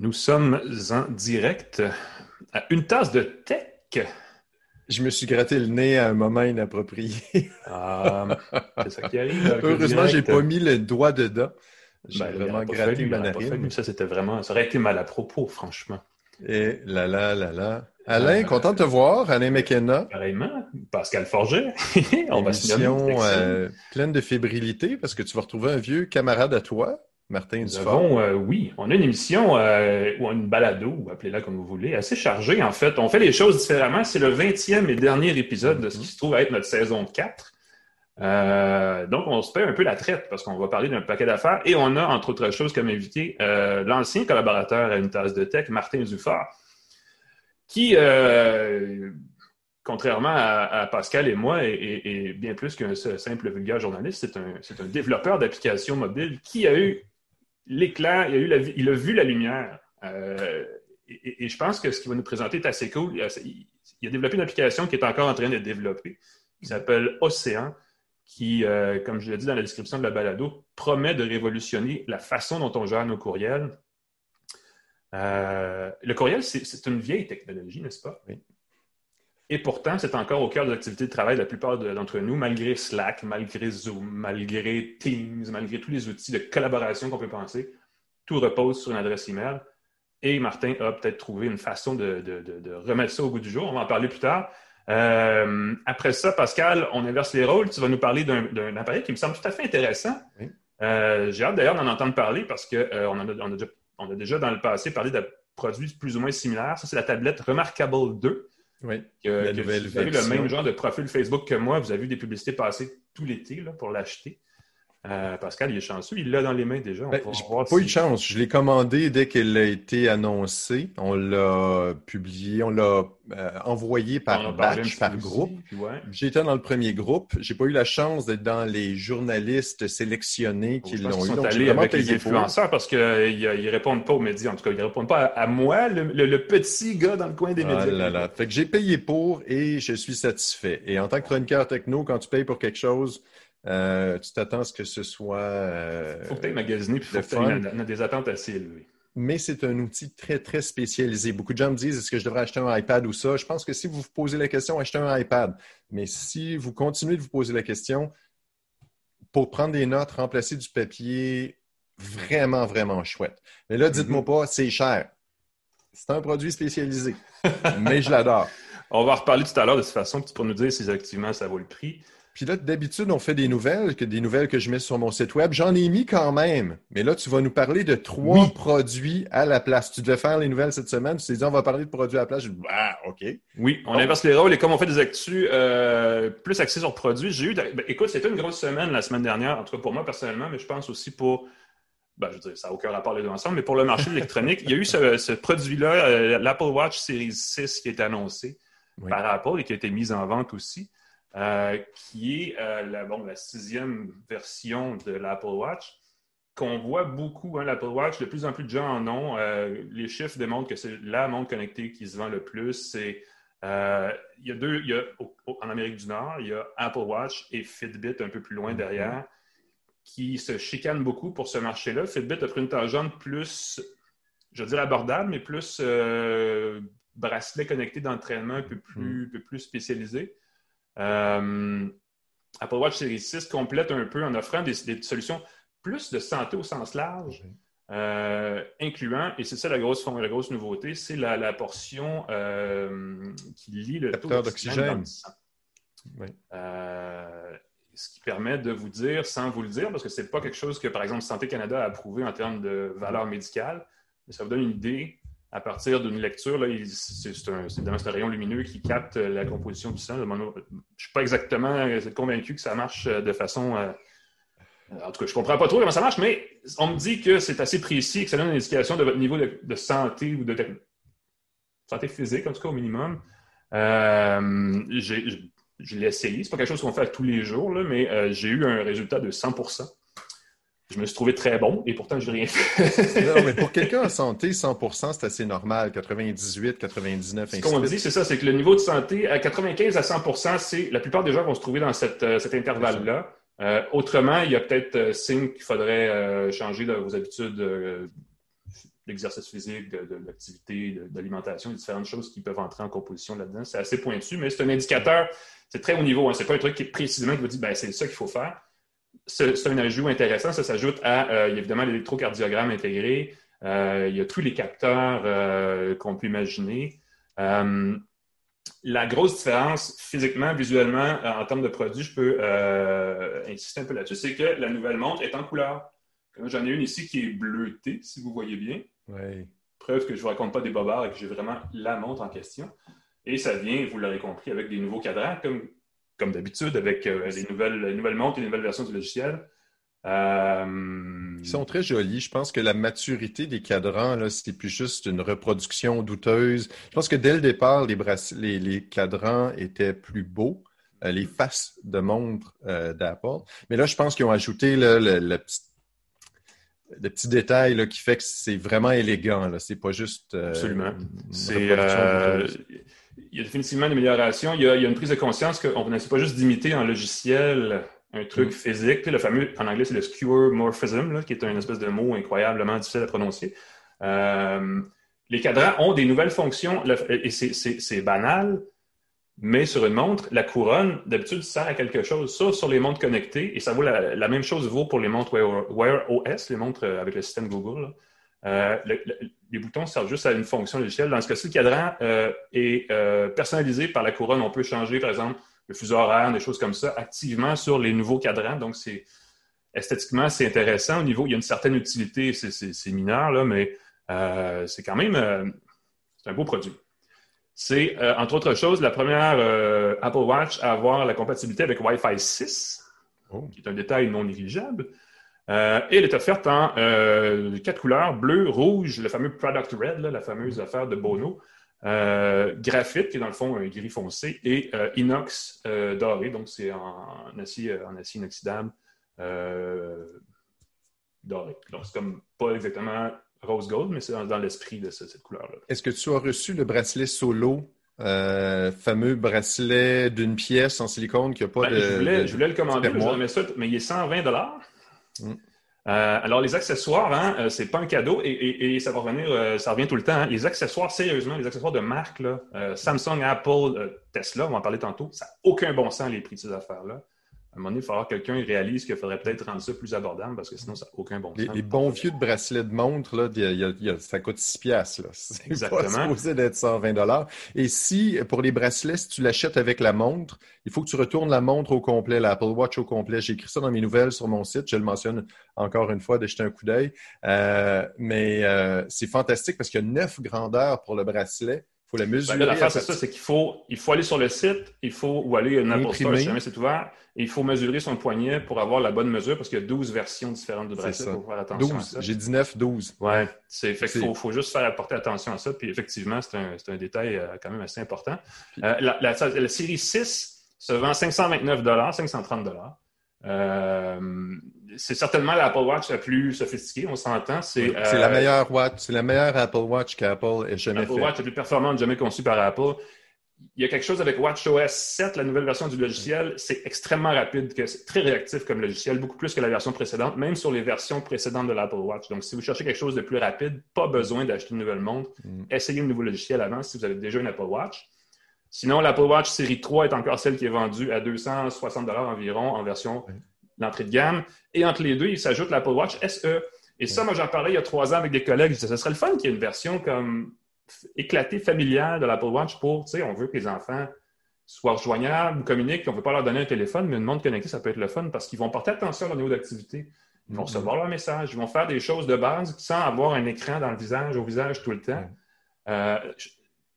Nous sommes en direct à une tasse de tech. Je me suis gratté le nez à un moment inapproprié. Ah, c'est ça qui arrive. Heureusement, j'ai pas mis le doigt dedans. J'ai ben, vraiment gratté ma narine. Ça, c'était vraiment, ça aurait été mal à propos, franchement. Et là, là, là, là. Alain, euh, content de te voir. Alain McKenna. Pareillement. Pascal Forger. On va se euh, pleine de fébrilité parce que tu vas retrouver un vieux camarade à toi. Martin Nous avons, euh, oui, on a une émission euh, ou une balado, appelez-la comme vous voulez, assez chargée en fait. On fait les choses différemment. C'est le 20e et dernier épisode de ce qui se trouve à être notre saison 4. Euh, donc, on se fait un peu la traite parce qu'on va parler d'un paquet d'affaires et on a, entre autres choses, comme invité l'ancien collaborateur à une tasse de tech, Martin Zuffard, qui, contrairement à, Pascal et moi, est, bien plus qu'un simple vulgaire journaliste. C'est un, un développeur d'applications mobiles qui a eu l'éclat, il, a vu la lumière. Euh, et, je pense que ce qu'il va nous présenter est assez cool. Il a, développé une application qui est encore en train de développer, qui s'appelle Océan, qui, euh, comme je l'ai dit dans la description de la balado, promet de révolutionner la façon dont on gère nos courriels. Euh, le courriel, c'est une vieille technologie, n'est-ce pas? Et pourtant, c'est encore au cœur de l'activité de travail de la plupart d'entre nous, malgré Slack, malgré Zoom, malgré Teams, malgré tous les outils de collaboration qu'on peut penser. Tout repose sur une adresse email. Et Martin a peut-être trouvé une façon de, remettre ça au goût du jour. On va en parler plus tard. Euh, après ça, Pascal, on inverse les rôles. Tu vas nous parler d'un appareil qui me semble tout à fait intéressant. Euh, j'ai hâte d'ailleurs d'en entendre parler parce qu'on euh, on a, déjà dans le passé parlé de produits plus ou moins similaires. Ça, c'est la tablette Remarkable 2. Oui, que, vous avez le même genre de profil Facebook que moi. Vous avez vu des publicités passer tout l'été pour l'acheter. Euh, Pascal, il est chanceux. Il l'a dans les mains déjà. Ben, je n'ai pas eu de chance. Je l'ai commandé dès qu'elle a été annoncée. On l'a publié, on l'a euh, envoyé par batch, par groupe. J'étais dans le premier groupe. J'ai pas eu la chance d'être dans les journalistes sélectionnés qui l'ont eu. Ils sont allés avec les influenceurs parce qu'ils euh, ne répondent pas aux médias. En tout cas, ils ne répondent pas à, moi, le, petit gars dans le coin des ah médias. Là là. Fait que j'ai payé pour et je suis satisfait. Et en tant que chroniqueur techno, quand tu payes pour quelque chose, euh, tu t'attends à ce que ce soit. Euh, faut aies magasiné, puis faut que tu aies des attentes assez élevées. Mais c'est un outil très, très spécialisé. Beaucoup de gens me disent est-ce que je devrais acheter un iPad ou ça? Je pense que si vous vous posez la question, achetez un iPad. Mais si vous continuez de vous poser la question, pour prendre des notes, remplacer du papier, vraiment, vraiment chouette. Mais là, dites-moi mm-hmm. pas, c'est cher. C'est un produit spécialisé, mais je l'adore. On va reparler tout à l'heure de cette façon, pour nous dire si effectivement ça vaut le prix. Puis là, d'habitude, on fait des nouvelles, que des nouvelles que je mets sur mon site web. J'en ai mis quand même. Mais là, tu vas nous parler de trois produits à la place. Tu devais faire les nouvelles cette semaine. Tu t'es dit, on va parler de produits à la place. Je dis, ah, OK. Oui, on inverse les rôles. Et comme on fait des actus euh, plus axés sur produits, j'ai eu. Ben, écoute, c'était une grosse semaine la semaine dernière, en tout cas pour moi personnellement, mais je pense aussi pour. Ben, je veux dire, ça n'a aucun rapport les deux ensemble, mais pour le marché électronique, il y a eu ce, produit-là, euh, l'Apple Watch Series 6 qui est annoncé par Apple et qui a été mis en vente aussi. Euh, qui est euh, la, bon, la sixième version de l'Apple Watch, qu'on voit beaucoup, hein, l'Apple Watch, de plus en plus de gens en ont. Euh, les chiffres démontrent que c'est la montre connectée qui se vend le plus. C'est, il y a deux, il y a, en Amérique du Nord, il y a Apple Watch et Fitbit un peu plus loin mm-hmm. derrière, qui se chicanent beaucoup pour ce marché-là. Fitbit a pris une tangente plus, je veux dire abordable, mais plus bracelet connecté d'entraînement un peu plus, mm. un peu plus spécialisé. Euh, Apple Watch Series 6 complète un peu en offrant des, solutions plus de santé au sens large, euh, incluant, et c'est ça la grosse, la grosse nouveauté, c'est la, portion euh, qui lie le taux d'oxygène ce qui permet de vous dire, sans vous le dire, parce que ce n'est pas quelque chose que, par exemple, Santé Canada a approuvé en termes de valeur médicale, mais ça vous donne une idée à partir d'une lecture, c'est un, rayon lumineux qui capte la composition du sang. Je ne suis pas exactement convaincu que ça marche de façon. Euh, en tout cas, je ne comprends pas trop comment ça marche, mais on me dit que c'est assez précis et que ça donne une indication de votre niveau de, santé ou de santé physique, en tout cas au minimum. Euh, je l'ai essayé. Ce n'est pas quelque chose qu'on fait tous les jours, mais euh, j'ai eu un résultat de 100 je me suis trouvé très bon et pourtant, je n'ai rien fait. non, mais pour quelqu'un en santé, 100% c'est assez normal. 98, 99, Ce qu'on dit, c'est ça, c'est que le niveau de santé, à 95 à 100% c'est la plupart des gens vont se trouver dans cette, euh, cet intervalle-là. Euh, autrement, il y a peut-être euh, signe qu'il faudrait changer de vos habitudes l'exercice physique, de, l'activité, de, l'alimentation, différentes choses qui peuvent entrer en composition là-dedans. C'est assez pointu, mais c'est un indicateur, c'est très haut niveau. Hein. Ce n'est pas un truc qui est précisément qui vous dit ben, c'est ça qu'il faut faire. C'est un ajout intéressant. Ça s'ajoute à, euh, évidemment, l'électrocardiogramme intégré. Euh, il y a tous les capteurs euh, qu'on peut imaginer. la grosse différence physiquement, visuellement, en termes de produits, je peux insister un peu là-dessus, c'est que la nouvelle montre est en couleur. J'en ai une ici qui est bleutée, si vous voyez bien. Preuve que je ne vous raconte pas des bobards et que j'ai vraiment la montre en question. Et ça vient, vous l'aurez compris, avec des nouveaux cadrans, comme, comme d'habitude, avec euh, les, nouvelles, nouvelles montres et les nouvelles versions du logiciel. Euh, Ils sont très jolis. Je pense que la maturité des cadrans, c'est plus juste une reproduction douteuse. Je pense que dès le départ, les, les, cadrans étaient plus beaux, euh, les faces de montre d'Apple. Mais là, je pense qu'ils ont ajouté le, le, petit détails qui fait que c'est vraiment élégant. C'est pas juste. Absolument. Euh, il y a définitivement une amélioration. Il y a, une prise de conscience qu'on n'essaie pas juste d'imiter en logiciel un truc mm. physique. Le fameux, en anglais, c'est le skewer morphism, qui est un espèce de mot incroyablement difficile à prononcer. Euh, les cadrans ont des nouvelles fonctions et c'est banal, mais sur une montre, la couronne, d'habitude, sert à quelque chose. Ça, sur les montres connectées, et ça vaut la, même chose vaut pour les montres Wear, OS, les montres euh, avec le système Google. Euh, les boutons servent juste à une fonction logicielle. Dans ce cas-ci, le cadran euh, est personnalisé par la couronne. On peut changer, par exemple, le fuseau horaire, des choses comme ça, activement sur les nouveaux cadrans. Donc, c'est esthétiquement, c'est intéressant. Au niveau, il y a une certaine utilité, c'est mineur, là, mais c'est quand même un beau produit. C'est, euh, entre autres choses, la première euh, Apple Watch à avoir la compatibilité avec Wi-Fi 6, qui est un détail non négligeable. Euh, et elle est offerte en quatre couleurs, bleu, rouge, le fameux Product Red, la fameuse affaire de Bono, graphite, qui est dans le fond un gris foncé, et inox doré, donc c'est en, acier, en acier inoxydable doré. Donc c'est comme pas exactement rose gold, mais c'est dans, l'esprit de cette, couleur-là. Est-ce que tu as reçu le bracelet solo, euh, fameux bracelet d'une pièce en silicone qui n'a pas ben, de. Je voulais, je voulais le commander, mais il est 120 mm. euh, alors, les accessoires, hein, euh, c'est pas un cadeau et, ça va revenir, ça revient tout le temps. Hein. Les accessoires, sérieusement, les accessoires de marque, Samsung, Apple, Tesla, on va en parler tantôt, ça n'a aucun bon sens les prix de ces affaires-là un moment donné, il va falloir que quelqu'un réalise qu'il faudrait peut-être rendre ça plus abordable parce que sinon, ça n'a aucun bon sens. Les, bons vieux de bracelets de montre, là, ça coûte 6 piastres. C'est Exactement. supposé d'être 120 Et si, pour les bracelets, si tu l'achètes avec la montre, il faut que tu retournes la montre au complet, l'Apple Watch au complet. J'ai écrit ça dans mes nouvelles sur mon site. Je le mentionne encore une fois, de jeter un coup d'œil. Euh, mais euh, c'est fantastique parce qu'il y a neuf grandeurs pour le bracelet faut la mesurer. Ben, L'affaire, c'est ça, c'est qu'il faut, il faut aller sur le site, il faut, ou aller à Apple Store, si jamais c'est ouvert, et il faut mesurer son poignet pour avoir la bonne mesure, parce qu'il y a 12 versions différentes de bracelet. Il faut faire attention 12. à ça. J'ai 19, 12. Ouais, c'est fait qu'il faut, faut, juste faire apporter attention à ça, puis effectivement, c'est un, un, détail euh, quand même assez important. Euh, la, la, la, série 6 se vend 529 530 euh, c'est certainement l'Apple Watch la plus sophistiquée, on s'entend. C'est la euh, meilleure Watch, c'est la meilleure Apple Watch qu'Apple ait jamais fait. L'Apple Watch la plus performante jamais conçue par Apple. Il y a quelque chose avec WatchOS 7, la nouvelle version du logiciel, c'est extrêmement rapide, c'est très réactif comme logiciel, beaucoup plus que la version précédente, même sur les versions précédentes de l'Apple Watch. Donc, si vous cherchez quelque chose de plus rapide, pas besoin d'acheter une nouvelle montre. Mm. Essayez un nouveau logiciel avant si vous avez déjà une Apple Watch. Sinon, l'Apple Watch série 3 est encore celle qui est vendue à 260 environ en version d'entrée de gamme. Et entre les deux, il s'ajoute l'Apple Watch SE. Et ça, moi, j'en parlais il y a trois ans avec des collègues. Je disais, ce serait le fun qu'il y ait une version comme éclatée, familiale de l'Apple Watch pour, tu sais, on veut que les enfants soient rejoignables, communiquent, on ne veut pas leur donner un téléphone, mais une montre connectée, ça peut être le fun parce qu'ils vont porter attention à leur niveau d'activité. Ils vont mm-hmm. recevoir leur message, ils vont faire des choses de base sans avoir un écran dans le visage, au visage tout le temps. Euh,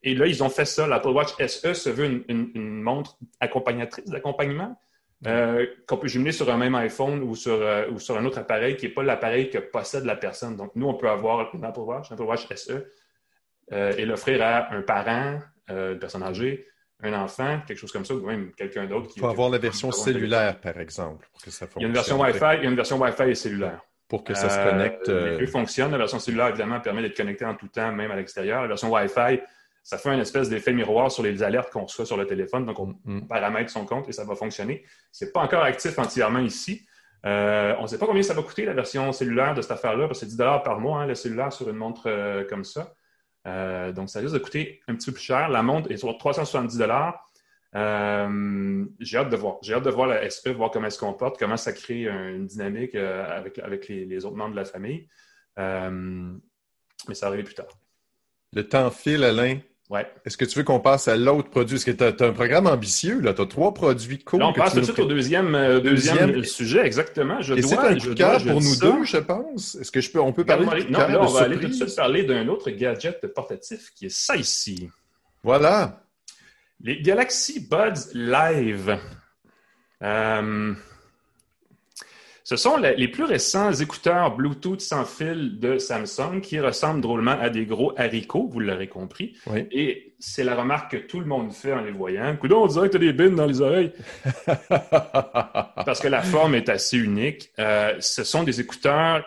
et là, ils ont fait ça. L'Apple Watch SE se veut une, montre accompagnatrice d'accompagnement euh, qu'on peut jumeler sur un même iPhone ou sur, euh, ou sur un autre appareil qui n'est pas l'appareil que possède la personne. Donc, nous, on peut avoir une Apple Watch, un Apple Watch SE, euh, et l'offrir à un parent, une personne âgée, un enfant, quelque chose comme ça, ou même quelqu'un d'autre. Il faut avoir la version cellulaire, par exemple, pour que ça fonctionne. Il y a une version Wi-Fi, il y a une version Wi-Fi et cellulaire. Pour que ça se connecte. Les deux fonctionnent. La version cellulaire, évidemment, permet d'être connecté en tout temps, même à l'extérieur. La version Wi-Fi, ça fait un espèce d'effet miroir sur les alertes qu'on reçoit sur le téléphone. Donc, on mm. paramètre son compte et ça va fonctionner. Ce n'est pas encore actif entièrement ici. Euh, on ne sait pas combien ça va coûter la version cellulaire de cette affaire-là, parce que c'est 10 par mois, hein, le cellulaire sur une montre euh, comme ça. Euh, donc, ça risque de coûter un petit peu plus cher. La montre est sur 370 J'ai hâte de voir. J'ai hâte de voir la SE, voir comment elle se comporte, comment ça crée une dynamique avec, avec les, autres membres de la famille. mais ça arrive plus tard. Le temps file, Alain. Ouais. Est-ce que tu veux qu'on passe à l'autre produit? Est-ce que tu as, un programme ambitieux? Tu as trois produits cool. on passe tout de suite au deuxième, euh, deuxième, sujet, exactement. Je Et c'est un coup de cœur pour nous deux, je pense. Est-ce que je peux, on peut parler de Non, là, on va aller tout de suite parler d'un autre gadget portatif qui est ça ici. Voilà. Les Galaxy Buds Live. Euh, ce sont les plus récents écouteurs Bluetooth sans fil de Samsung qui ressemblent drôlement à des gros haricots, vous l'aurez compris. Et c'est la remarque que tout le monde fait en les voyant. Coudon, on dirait que tu as des bines dans les oreilles. Parce que la forme est assez unique. Euh, ce sont des écouteurs.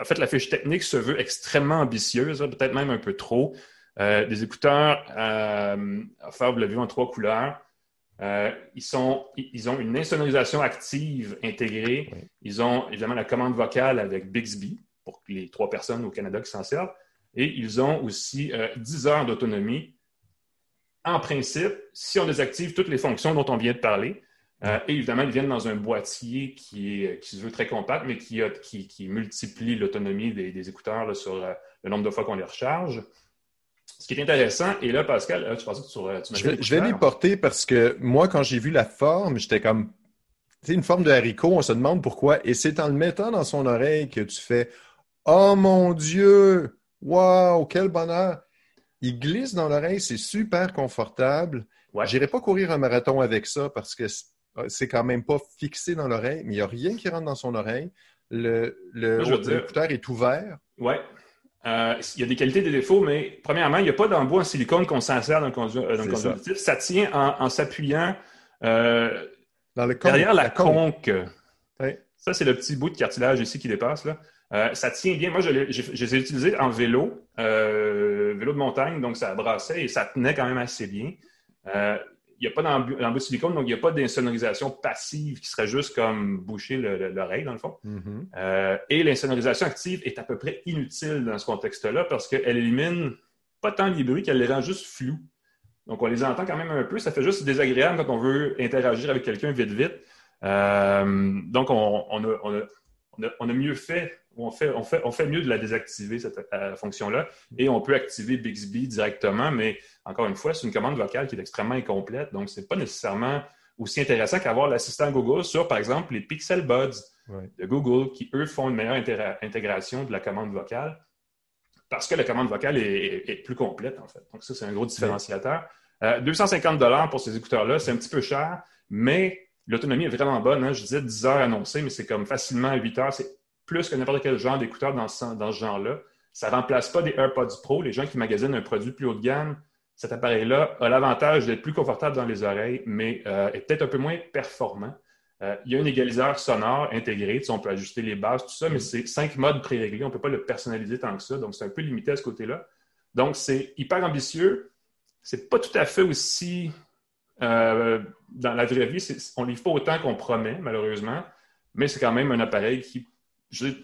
En fait, la fiche technique se veut extrêmement ambitieuse, peut-être même un peu trop. Euh, des écouteurs, euh, enfin, vous l'avez vu en trois couleurs. Euh, ils, sont, ils ont une insonorisation active intégrée. Ils ont évidemment la commande vocale avec Bixby pour les trois personnes au Canada qui s'en servent. Et ils ont aussi 10 euh, heures d'autonomie. En principe, si on désactive toutes les fonctions dont on vient de parler, euh, et évidemment, ils viennent dans un boîtier qui, est, qui se veut très compact, mais qui, qui, multiplie l'autonomie des, écouteurs sur le nombre de fois qu'on les recharge. Ce qui est intéressant, et là, Pascal, euh, tu pensais que tu, tu Je vais, je vais les porter parce que moi, quand j'ai vu la forme, j'étais comme. Tu sais, une forme de haricot, on se demande pourquoi. Et c'est en le mettant dans son oreille que tu fais Oh mon Dieu! Waouh, quel bonheur! Il glisse dans l'oreille, c'est super confortable. Je J'irai pas courir un marathon avec ça parce que c'est quand même pas fixé dans l'oreille, mais il n'y a rien qui rentre dans son oreille. Le, l'écouteur est ouvert. Ouais. Euh, il y a des qualités et des défauts, mais premièrement, il n'y a pas d'embout en silicone qu'on s'insère dans le conductif. Euh, ça. tient en, s'appuyant euh, derrière la, conque. Ça, c'est le petit bout de cartilage ici qui dépasse. Là. ça tient bien. Moi, je les, ai utilisés en vélo, vélo de montagne, donc ça brassait et ça tenait quand même assez bien n'y a pas d'embout de silicone, donc il n'y a pas d'insonorisation passive qui serait juste comme boucher l'oreille, dans le fond. Mm-hmm. Euh, et l'insonorisation active est à peu près inutile dans ce contexte-là parce qu'elle élimine pas tant les bruits qu'elle les rend juste flous. Donc, on les entend quand même un peu. Ça fait juste désagréable quand on veut interagir avec quelqu'un vite, vite. Euh, donc, on, a, mieux fait on fait, on, fait, on fait mieux de la désactiver, cette euh, fonction-là, et on peut activer Bixby directement, mais encore une fois, c'est une commande vocale qui est extrêmement incomplète, donc ce n'est pas nécessairement aussi intéressant qu'avoir l'assistant Google sur, par exemple, les Pixel Buds de Google, qui, eux, font une meilleure intégration de la commande vocale, parce que la commande vocale est, plus complète, en fait. Donc ça, c'est un gros différenciateur. 250 euh, pour ces écouteurs-là, c'est un petit peu cher, mais l'autonomie est vraiment bonne. Hein. Je disais 10 heures annoncées, mais c'est comme facilement 8 heures. C'est plus que n'importe quel genre d'écouteur dans ce, dans ce genre-là. Ça ne remplace pas des AirPods Pro. Les gens qui magasinent un produit plus haut de gamme, cet appareil-là a l'avantage d'être plus confortable dans les oreilles, mais euh, est peut-être un peu moins performant. Euh, il y a un égaliseur sonore intégré, on peut ajuster les basses, tout ça, mais c'est cinq modes pré-réglés, on ne peut pas le personnaliser tant que ça, donc c'est un peu limité à ce côté-là. Donc c'est hyper ambitieux. C'est pas tout à fait aussi euh, dans la vraie vie, on ne livre pas autant qu'on promet, malheureusement, mais c'est quand même un appareil qui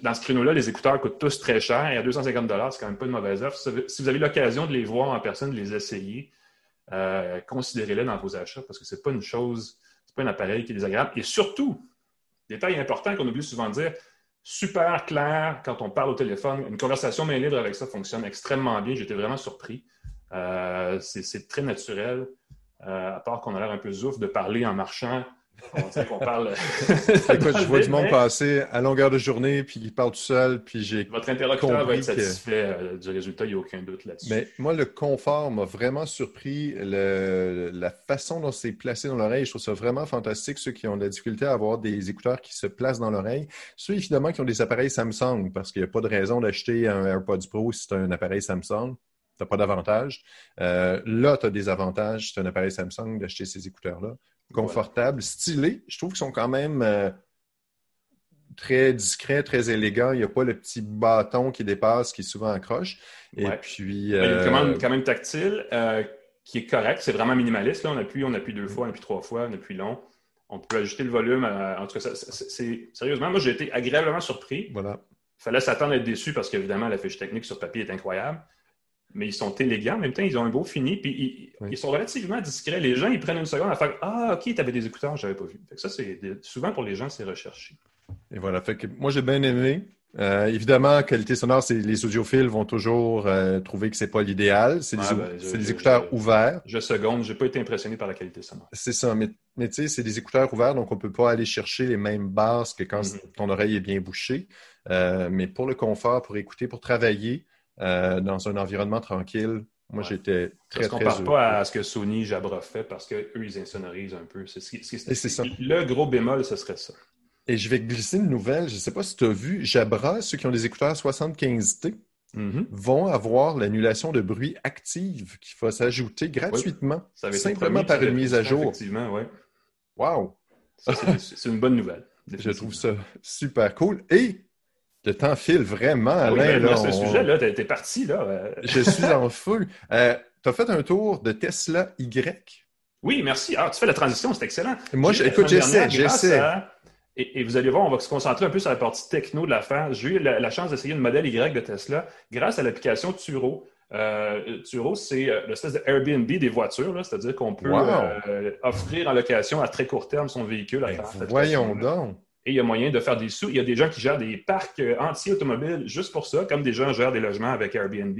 dans ce créneau-là, les écouteurs coûtent tous très cher et à 250 c'est quand même pas une mauvaise offre. Si vous avez l'occasion de les voir en personne, de les essayer, euh, considérez-les dans vos achats parce que c'est pas une chose, c'est pas un appareil qui est désagréable. Et surtout, détail important qu'on oublie souvent de dire, super clair quand on parle au téléphone. Une conversation main libre avec ça fonctionne extrêmement bien. J'étais vraiment surpris. Euh, c'est très naturel, euh, à part qu'on a l'air un peu zouf de parler en marchant. On parle. Écoute, je vois du monde passer à longueur de journée, puis il parle tout seul, puis j'ai. Votre interlocuteur va être satisfait euh, du résultat, il n'y a aucun doute là-dessus. Mais moi, le confort m'a vraiment surpris. la façon dont c'est placé dans l'oreille, je trouve ça vraiment fantastique. Ceux qui ont de la difficulté à avoir des écouteurs qui se placent dans l'oreille. Ceux, évidemment, qui ont des appareils Samsung, parce qu'il n'y a pas de raison d'acheter un AirPods Pro si c'est un appareil Samsung. Tu n'as pas d'avantage. Euh, là, tu as des avantages. C'est un appareil Samsung d'acheter ces écouteurs-là confortables, stylés. Je trouve qu'ils sont quand même euh, très discrets, très élégants. Il n'y a pas le petit bâton qui dépasse, qui souvent accroche. Et puis. Il une commande quand même tactile euh, qui est correcte. C'est vraiment minimaliste. Là. On appuie, on appuie deux fois, on appuie trois fois, on appuie long. On peut ajuster le volume. en tout cas, c'est sérieusement, moi, j'ai été agréablement surpris. Voilà. Il fallait s'attendre à être déçu parce qu'évidemment, la fiche technique sur papier est incroyable. Mais ils sont élégants. En même temps, ils ont un beau fini. Puis ils, sont relativement discrets. Les gens, ils prennent une seconde à faire Ah, OK, tu avais des écouteurs, je n'avais pas vu. ça, c'est souvent pour les gens, c'est recherché. Et voilà. Fait que moi, j'ai bien aimé. Euh, évidemment, qualité sonore, les audiophiles vont toujours euh, trouver que c'est pas l'idéal. C'est des, ben, écouteurs ouverts. Je seconde, j'ai pas été impressionné par la qualité sonore. C'est ça, mais, tu sais, c'est des écouteurs ouverts, donc on peut pas aller chercher les mêmes basses que quand mm-hmm. ton oreille est bien bouchée. Euh, mais pour le confort, pour écouter, pour travailler dans un environnement tranquille, moi j'étais très, très. On ne compare pas à ce que Sony Jabra fait parce qu'eux, ils insonorisent un peu. C'est ça. Le gros bémol, ce serait ça. Et je vais glisser une nouvelle. Je ne sais pas si tu as vu, Jabra, ceux qui ont des écouteurs 75T, mm-hmm. vont avoir l'annulation de bruit active qui va s'ajouter gratuitement, simplement par une mise à jour. Effectivement, oui. Wow! C'est une bonne nouvelle. Je trouve ça super cool. Et le temps file vraiment, ah Alain. là, ce sujet-là, tu es parti. Là. je suis en feu. Euh, tu as fait un tour de Tesla Y? Oui, merci. Ah, tu fais la transition, c'est excellent. Moi, écoute, j'essaie, j'essaie. Et, vous allez voir, on va se concentrer un peu sur la partie techno de l'affaire. J'ai eu la, chance d'essayer une modèle Y de Tesla grâce à l'application Turo. Euh, Turo, c'est euh, l'espèce de Airbnb des voitures, c'est-à-dire qu'on peut euh, offrir en location à très court terme son véhicule. À ben, voyons donc. Et il y a moyen de faire des sous. Il y a des gens qui gèrent des parcs entiers automobiles juste pour ça, comme des gens gèrent des logements avec Airbnb.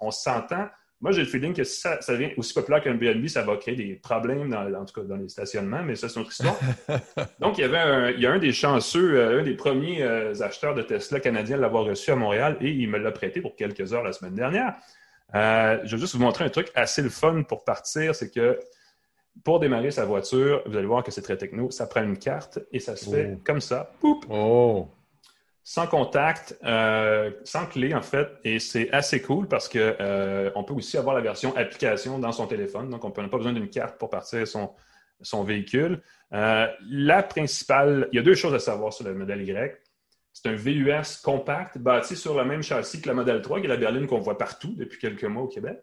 on s'entend moi, j'ai le feeling que si ça, devient aussi populaire qu'un BNB, ça va créer des problèmes, dans, en tout cas dans les stationnements, mais ça, c'est notre histoire. Donc, il y avait un, il y a un des chanceux, euh, un des premiers euh, acheteurs de Tesla canadiens à l'avoir reçu à Montréal et il me l'a prêté pour quelques heures la semaine dernière. Euh, je vais juste vous montrer un truc assez le fun pour partir, c'est que pour démarrer sa voiture, vous allez voir que c'est très techno, ça prend une carte et ça se fait oh. comme ça. Poup! Oh! sans contact, euh, sans clé en fait, et c'est assez cool parce que euh, on peut aussi avoir la version application dans son téléphone, donc on n'a pas besoin d'une carte pour partir son, son véhicule. Euh, la principale, il y a deux choses à savoir sur le modèle Y. C'est un VUS compact bâti sur le même châssis que la modèle 3, qui est la berline qu'on voit partout depuis quelques mois au Québec.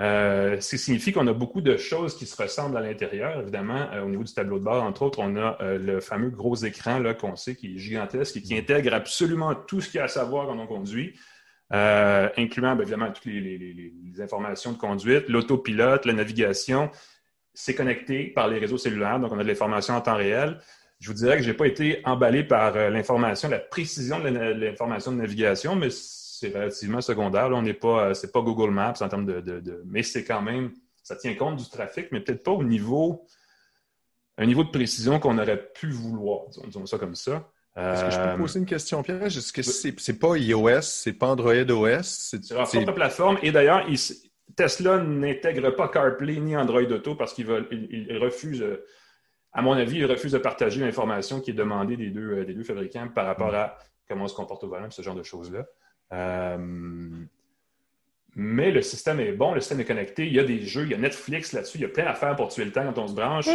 Euh, ce qui signifie qu'on a beaucoup de choses qui se ressemblent à l'intérieur. Évidemment, euh, au niveau du tableau de bord, entre autres, on a euh, le fameux gros écran qu'on sait qui est gigantesque et qui intègre absolument tout ce qu'il y a à savoir quand on conduit, incluant ben, évidemment toutes les, informations de conduite, l'autopilote, la navigation. C'est connecté par les réseaux cellulaires, donc on a de l'information en temps réel. Je vous dirais que je n'ai pas été emballé par l'information, la précision de l'information de navigation, mais c'est relativement secondaire. Là, on n'est pas, euh, c'est pas Google Maps en termes de, mais c'est quand même, ça tient compte du trafic, mais peut-être pas au niveau, un niveau de précision qu'on aurait pu vouloir, disons, ça comme ça. Est-ce que je peux euh, poser une question, Pierre? Est-ce que c'est, c'est pas iOS, c'est pas Android OS? C'est, leur propre plateforme. Et d'ailleurs, Tesla n'intègre pas CarPlay ni Android Auto parce qu'ils il, refusent, à mon avis, ils refusent de partager l'information qui est demandée des deux, des deux fabricants par rapport mm. à comment on se comporte au volant, ce genre de choses-là. Euh, mais le système est bon, le système est connecté. Il y a des jeux, il y a Netflix là-dessus, il y a plein d'affaires pour tuer le temps quand on se branche,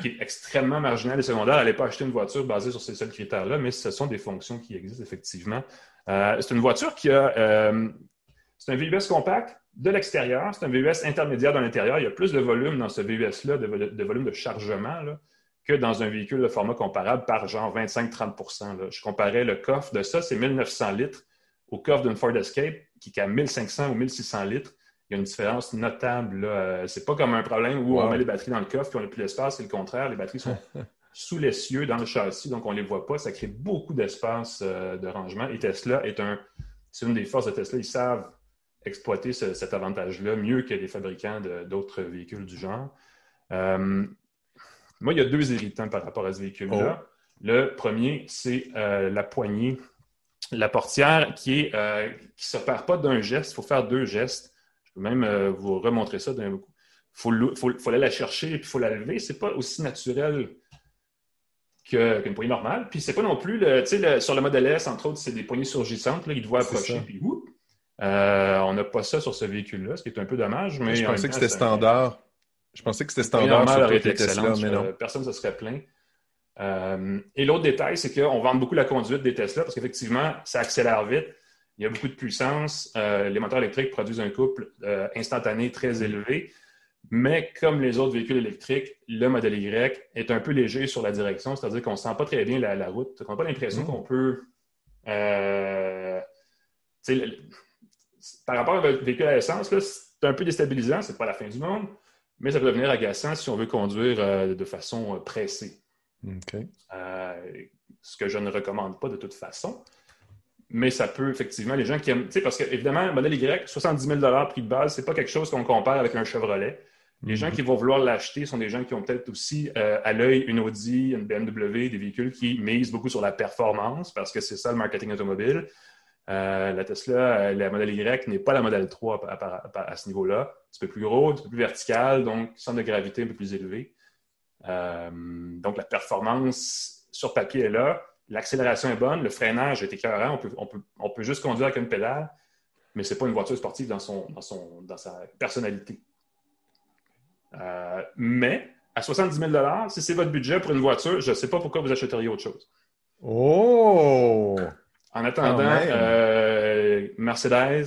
qui est extrêmement marginal et secondaire. N'allez pas acheter une voiture basée sur ces seuls critères-là, mais ce sont des fonctions qui existent effectivement. Euh, c'est une voiture qui a. Euh, c'est un VUS compact de l'extérieur, c'est un VUS intermédiaire de l'intérieur. Il y a plus de volume dans ce VUS-là, de, volume de chargement, que dans un véhicule de format comparable par genre 25-30% Je comparais le coffre de ça, c'est 1900 litres au coffre d'une Ford Escape qui est à 1500 ou 1600 litres, il y a une différence notable. Euh, c'est pas comme un problème où on met les batteries dans le coffre et on n'a plus d'espace. C'est le contraire. Les batteries sont sous les cieux dans le châssis, donc on ne les voit pas. Ça crée beaucoup d'espace euh, de rangement. Et Tesla est un. C'est une des forces de Tesla. Ils savent exploiter cet avantage-là mieux que les fabricants d'autres véhicules du genre. Euh, moi, il y a deux irritants par rapport à ce véhicule-là. Oh. Le premier, c'est la poignée la portière qui est euh, qui ne s'opère pas d'un geste, il faut faire deux gestes. Je peux même euh, vous remontrer ça d'un coup. Il faut, aller la chercher et puis il faut la lever. Ce n'est pas aussi naturel qu'une poignée normale. Puis c'est pas non plus, le, sur le modèle S, entre autres, c'est des poignées surgissantes, là, il doit approcher, puis euh, on n'a pas ça sur ce véhicule-là, ce qui est un peu dommage. Mais je pensais que c'était standard. Je pensais que c'était standard sur toutes les Tesla, mais non. Personne ne se serait plaint. Euh, et l'autre détail, c'est qu'on vend beaucoup la conduite des Tesla parce qu'effectivement, ça accélère vite. Il y a beaucoup de puissance. Euh, les moteurs électriques produisent un couple euh, instantané très élevé. Mais comme les autres véhicules électriques, le modèle Y est un peu léger sur la direction, c'est-à-dire qu'on ne sent pas très bien la, route. On n'a pas l'impression mmh. qu'on peut. Par rapport à un véhicule à essence, c'est un peu déstabilisant, c'est pas la fin du monde, mais ça peut devenir agaçant si on veut conduire de façon euh, ce que je ne recommande pas de toute façon. Mais ça peut effectivement, les gens qui aiment, parce qu'évidemment, le modèle Y, 70 000 prix de base, c'est pas quelque chose qu'on compare avec un Chevrolet. Les gens mhm. qui vont vouloir l'acheter sont des gens qui ont peut-être aussi euh, à l'œil une Audi, une BMW, des véhicules qui misent beaucoup sur la performance parce que c'est ça le marketing automobile. Euh, la Tesla, la modèle Y n'est pas la modèle 3 à, ce niveau-là. Un petit peu plus gros, un petit peu plus vertical, donc centre de gravité un peu plus élevé. Donc la performance sur papier est là. L'accélération est bonne, le freinage est écœurant, on peut, on peut, on peut juste conduire avec une pédale, mais ce n'est pas une voiture sportive dans, son, dans, son, dans sa personnalité. Euh, mais à 70 000 si c'est votre budget pour une voiture, je ne sais pas pourquoi vous achèteriez autre chose. Oh! En attendant, euh, Mercedes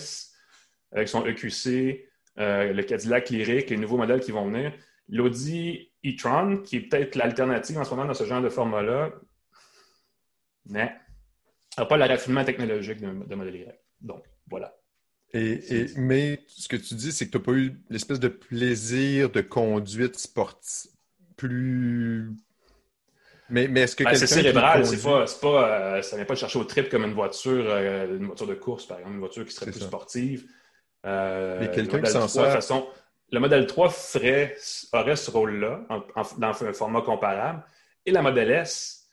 avec son EQC, euh, le Cadillac Lyric, les nouveaux modèles qui vont venir, l'Audi e-tron, qui est peut-être l'alternative en ce moment dans ce genre de format-là, n'a pas le raffinement technologique de modèle Y. Donc, voilà. Et, mais ce que tu dis, c'est que tu n'as pas eu l'espèce de plaisir de conduite sportive plus. Mais, mais est-ce que ben, C'est cérébral, c'est pas, pas euh, ça vient pas de chercher au trip comme une voiture, euh, une voiture de course, par exemple, une voiture qui serait plus sportive. Euh, mais quelqu'un qui s'en sert. Façon, le modèle 3 ferait, aurait ce rôle-là dans un format comparable. Et la modèle S,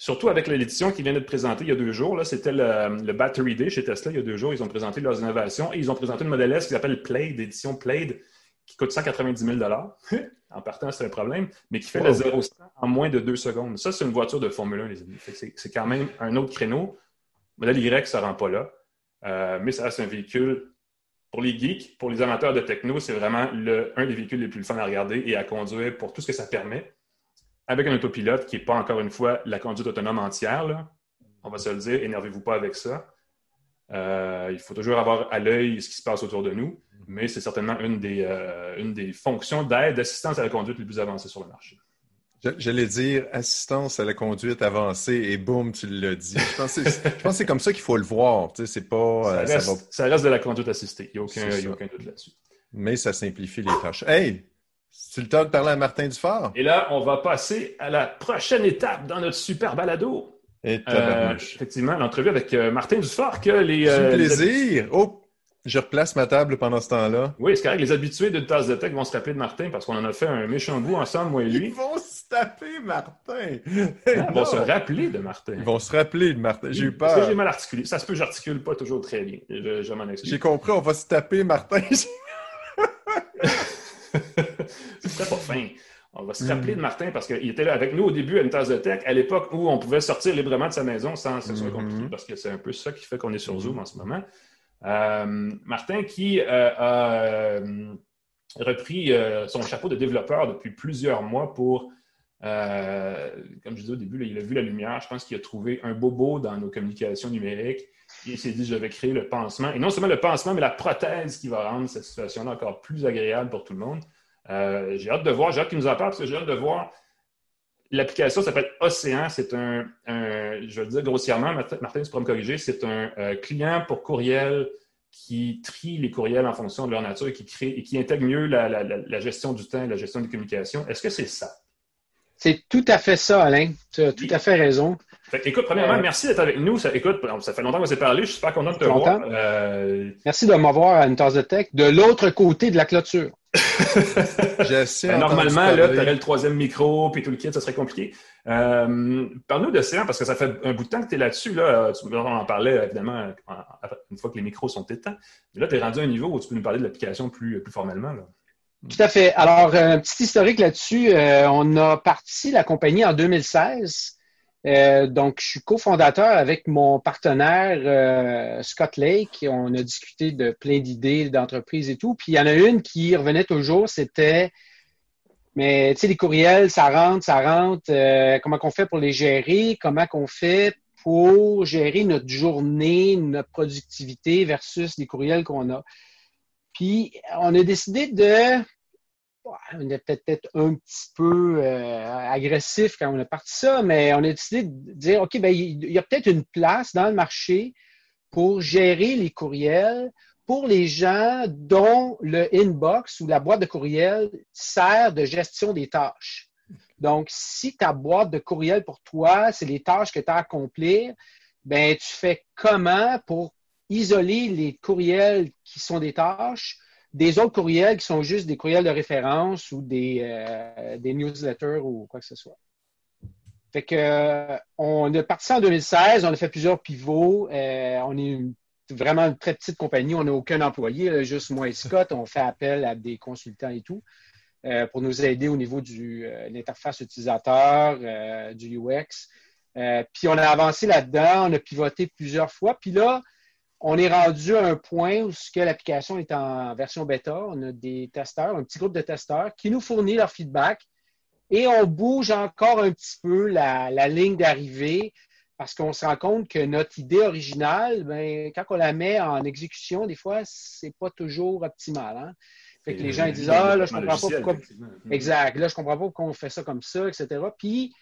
Surtout avec l'édition qui vient d'être présentée il y a deux jours, c'était le, Battery Day chez Tesla il y a deux jours. Ils ont présenté leurs innovations et ils ont présenté une modèle S qui s'appelle Plaid, l'édition Plaid, qui coûte 190 000 En partant, c'est un problème, mais qui fait le 0 en moins de deux secondes. Ça, c'est une voiture de Formule 1, les amis. C'est quand même un autre créneau. Le modèle Y, ça ne rend pas là. Euh, mais ça reste un véhicule pour les geeks, pour les amateurs de techno, c'est vraiment le, un des véhicules les plus fun à regarder et à conduire pour tout ce que ça permet avec un autopilote qui n'est pas, encore une fois, la conduite autonome entière. On va se le dire, énervez-vous pas avec ça. Euh, il faut toujours avoir à l'œil ce qui se passe autour de nous, mais c'est certainement une des, euh, une des fonctions d'aide, d'assistance à la conduite les plus avancées sur le marché. J'allais dire assistance à la conduite avancée et boum, tu l'as dit. Je pense que c'est comme ça qu'il faut le voir. c'est pas, ça, euh, reste, ça, reste, de la conduite assistée. Il n'y a, aucun, aucun doute là-dessus. Mais ça simplifie les tâches. Hey, c'est le temps de parler à Martin Dufort. Et là, on va passer à la prochaine étape dans notre super balado. Euh, effectivement, l'entrevue avec euh, Martin Dufort que les. Euh, plaisir. Oh, je replace ma table pendant ce temps-là. Oui, c'est correct. Les habitués de tasse de tech vont se rappeler de Martin parce qu'on en a fait un méchant bout ensemble, moi et lui. Ils vont se taper Martin. Ils vont se rappeler de Martin. Ils vont se rappeler de Martin. J'ai eu peur. Parce que j'ai mal articulé. Ça se peut, j'articule pas toujours très bien. J'ai compris, on va se taper Martin. C'était pas fin. On va se rappeler de Martin parce qu'il était là avec nous au début à une tasse de tech, à l'époque où on pouvait sortir librement de sa maison sans que ce soit compliqué, mm-hmm. parce que c'est un peu ça qui fait qu'on est sur Zoom en ce moment. Euh, Martin qui euh, a euh, repris son chapeau de développeur depuis plusieurs mois pour, comme je disais au début, il a vu la lumière. Je pense qu'il a trouvé un bobo dans nos communications numériques. Il s'est dit, je vais créer le pansement. Et non seulement le pansement, mais la prothèse qui va rendre cette situation-là encore plus agréable pour tout le monde. Euh, j'ai hâte de voir, j'ai hâte qu'il nous en parle parce que j'ai hâte de voir. L'application s'appelle Océan. C'est un, je vais le dire grossièrement, Martin, tu pourras me corriger, c'est un euh, client pour courriel qui trie les courriels en fonction de leur nature et qui, crée, et qui intègre mieux la, gestion du temps et la gestion des communications. Est-ce que c'est ça? C'est tout à fait ça, Alain. Tu as tout à fait raison. écoute, premièrement, euh, merci d'être avec nous. Ça, écoute, ça fait longtemps qu'on s'est parlé. Je suis super content de te voir. Merci de m'avoir à une tasse de tech de l'autre côté de la clôture. Ben, normalement, là, tu aurais le troisième micro, puis tout le kit, ça serait compliqué. Euh, Parle-nous d'Océan, parce que ça fait un bout de temps que tu es là-dessus. Là. On en parlait, évidemment, une fois que les micros sont éteints. Mais là, tu es rendu à un niveau où tu peux nous parler de l'application plus, plus formellement. Là. Tout à fait. Alors, un euh, petit historique là-dessus. Euh, on a parti la compagnie en 2016. Euh, donc, je suis cofondateur avec mon partenaire Scott Lake. On a discuté de plein d'idées d'entreprise et tout. Puis il y en a une qui revenait toujours, c'était mais tu sais, les courriels, ça rentre, ça rentre. Comment qu'on fait pour les gérer? Comment qu'on fait pour gérer notre journée, notre productivité versus les courriels qu'on a? Puis on a décidé de on était peut-être un petit peu euh, agressif quand on a parti ça, mais on a décidé de dire, OK, ben, il y a peut-être une place dans le marché pour gérer les courriels pour les gens dont le inbox ou la boîte de courriel sert de gestion des tâches. Donc, si ta boîte de courriel pour toi, c'est les tâches que tu as à accomplir, ben, tu fais comment pour isoler les courriels qui sont des tâches des autres courriels qui sont juste des courriels de référence ou des, euh, newsletters ou quoi que ce soit. Fait que euh, on est parti en 2016, on a fait plusieurs pivots. Euh, on est vraiment une très petite compagnie, on n'a aucun employé, juste moi et Scott. On fait appel à des consultants et tout pour nous aider au niveau de l'interface utilisateur, du UX. puis on a avancé là-dedans, on a pivoté plusieurs fois. Puis là, on est rendu à un point où l'application est en version bêta. On a des testeurs, un petit groupe de testeurs qui nous fournit leur feedback et on bouge encore un petit peu la, ligne d'arrivée parce qu'on se rend compte que notre idée originale, ben, quand on la met en exécution, des fois, c'est pas toujours optimal. Hein. Fait que les gens disent Ah, là, je comprends pas pourquoi. Exact. Là, je comprends pas pourquoi on fait ça comme ça, etc. Puis,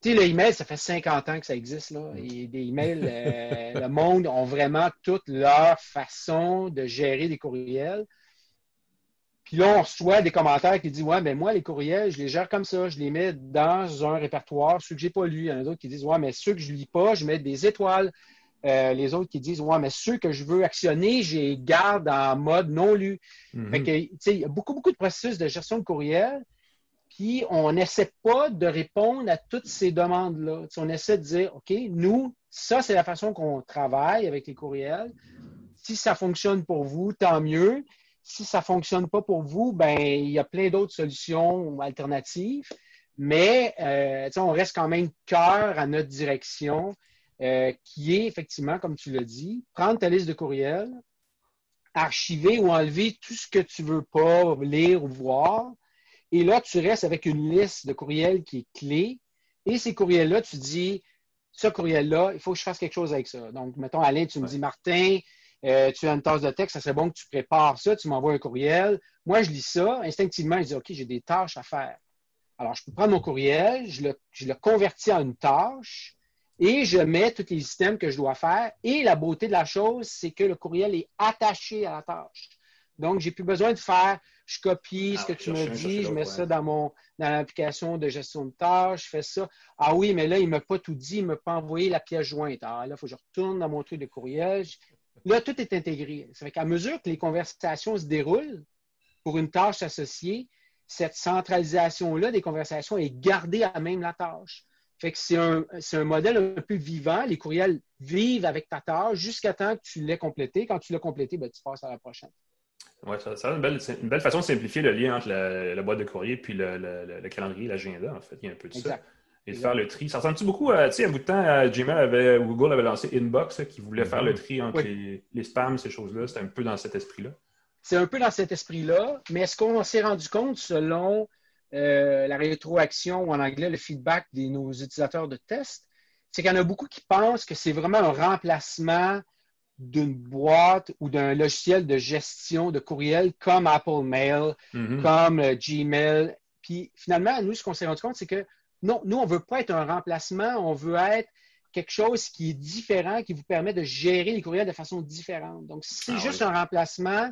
tu sais, le email, ça fait 50 ans que ça existe. Là. Et des emails, euh, le monde ont vraiment toute leur façon de gérer des courriels. Puis là, on reçoit des commentaires qui disent Ouais, mais moi, les courriels, je les gère comme ça, je les mets dans un répertoire, ceux que je n'ai pas lus. Il y en a d'autres qui disent Ouais, mais ceux que je ne lis pas, je mets des étoiles. Euh, les autres qui disent Ouais, mais ceux que je veux actionner, je les garde en mode non lu. Mm-hmm. Fait que, il y a beaucoup, beaucoup de processus de gestion de courriel. Puis on n'essaie pas de répondre à toutes ces demandes-là. on essaie de dire, OK, nous, ça, c'est la façon qu'on travaille avec les courriels. Si ça fonctionne pour vous, tant mieux. Si ça ne fonctionne pas pour vous, ben il y a plein d'autres solutions alternatives. Mais euh, on reste quand même cœur à notre direction, euh, qui est effectivement, comme tu l'as dit, prendre ta liste de courriels, archiver ou enlever tout ce que tu ne veux pas lire ou voir, et là, tu restes avec une liste de courriels qui est clé. Et ces courriels-là, tu dis, ce courriel-là, il faut que je fasse quelque chose avec ça. Donc, mettons, Alain, tu me dis, Martin, euh, tu as une tasse de texte, ça serait bon que tu prépares ça, tu m'envoies un courriel. Moi, je lis ça, instinctivement, je dis, OK, j'ai des tâches à faire. Alors, je peux prendre mon courriel, je le, je le convertis en une tâche et je mets tous les systèmes que je dois faire. Et la beauté de la chose, c'est que le courriel est attaché à la tâche. Donc, j'ai plus besoin de faire, je copie ce ah, que tu me dis, je mets ça dans mon dans l'application de gestion de tâches, je fais ça. Ah oui, mais là, il ne m'a pas tout dit, il ne m'a pas envoyé la pièce jointe. Ah là, il faut que je retourne dans mon truc de courriel. Là, tout est intégré. Ça fait qu'à mesure que les conversations se déroulent pour une tâche associée, cette centralisation-là des conversations est gardée à même la tâche. Fait que c'est un, un, modèle un peu vivant. Les courriels vivent avec ta tâche jusqu'à temps que tu l'aies complété. Quand tu l'as complété, ben, tu passes à la prochaine. Oui, ça, ça une, belle, une belle façon de simplifier le lien entre la, boîte de courrier puis le, le, calendrier, l'agenda, en fait. Il y a un peu de ça. Et de faire le tri. Ça ressemble-tu beaucoup à, tu sais, un bout de temps, Gmail avait, Google avait lancé Inbox, qui voulait faire le tri entre les, spams, ces choses-là. C'était un peu dans cet esprit-là. C'est un peu dans cet esprit-là, mais est-ce qu'on s'est rendu compte, selon euh, la rétroaction ou en anglais, le feedback de nos utilisateurs de test, c'est qu'il y en a beaucoup qui pensent que c'est vraiment un remplacement d'une boîte ou d'un logiciel de gestion de courriel comme Apple Mail, mm-hmm. comme euh, Gmail. Puis finalement, nous, ce qu'on s'est rendu compte, c'est que non, nous, on ne veut pas être un remplacement, on veut être quelque chose qui est différent, qui vous permet de gérer les courriels de façon différente. Donc, si c'est ah juste un remplacement,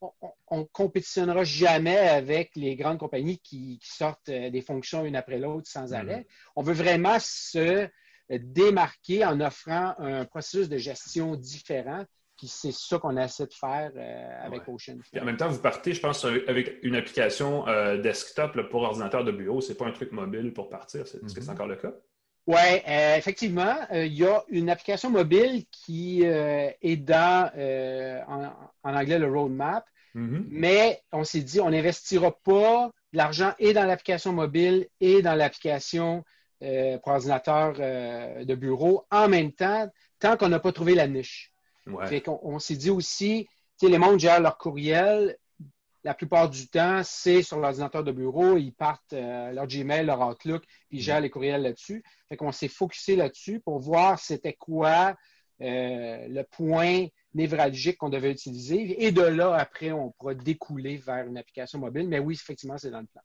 on ne compétitionnera jamais avec les grandes compagnies qui, sortent euh, des fonctions une après l'autre sans mm-hmm. arrêt. On veut vraiment se démarquer en offrant un processus de gestion différent. Puis c'est ça qu'on essaie de faire euh, avec Ocean. en même temps, vous partez, je pense, avec une application euh, desktop pour ordinateur de bureau. Ce n'est pas un truc mobile pour partir. Est-ce que c'est mm-hmm. encore le cas? Oui, euh, effectivement, il y a une application mobile qui est dans, en, anglais, le roadmap. Mm-hmm. Mais on s'est dit, on n'investira pas de l'argent et dans l'application mobile et dans l'application euh, pour ordinateur euh, de bureau en même temps, tant qu'on n'a pas trouvé la niche. on, s'est dit aussi, les mondes gèrent leur courriel. La plupart du temps, c'est sur l'ordinateur de bureau. Ils partent euh, leur Gmail, leur Outlook, puis ils gèrent les courriels là-dessus. Fait qu'on s'est focusé là-dessus pour voir c'était quoi le point névralgiques qu'on devait utiliser. Et de là, après, on pourra découler vers une application mobile. Mais oui, effectivement, c'est dans le plan.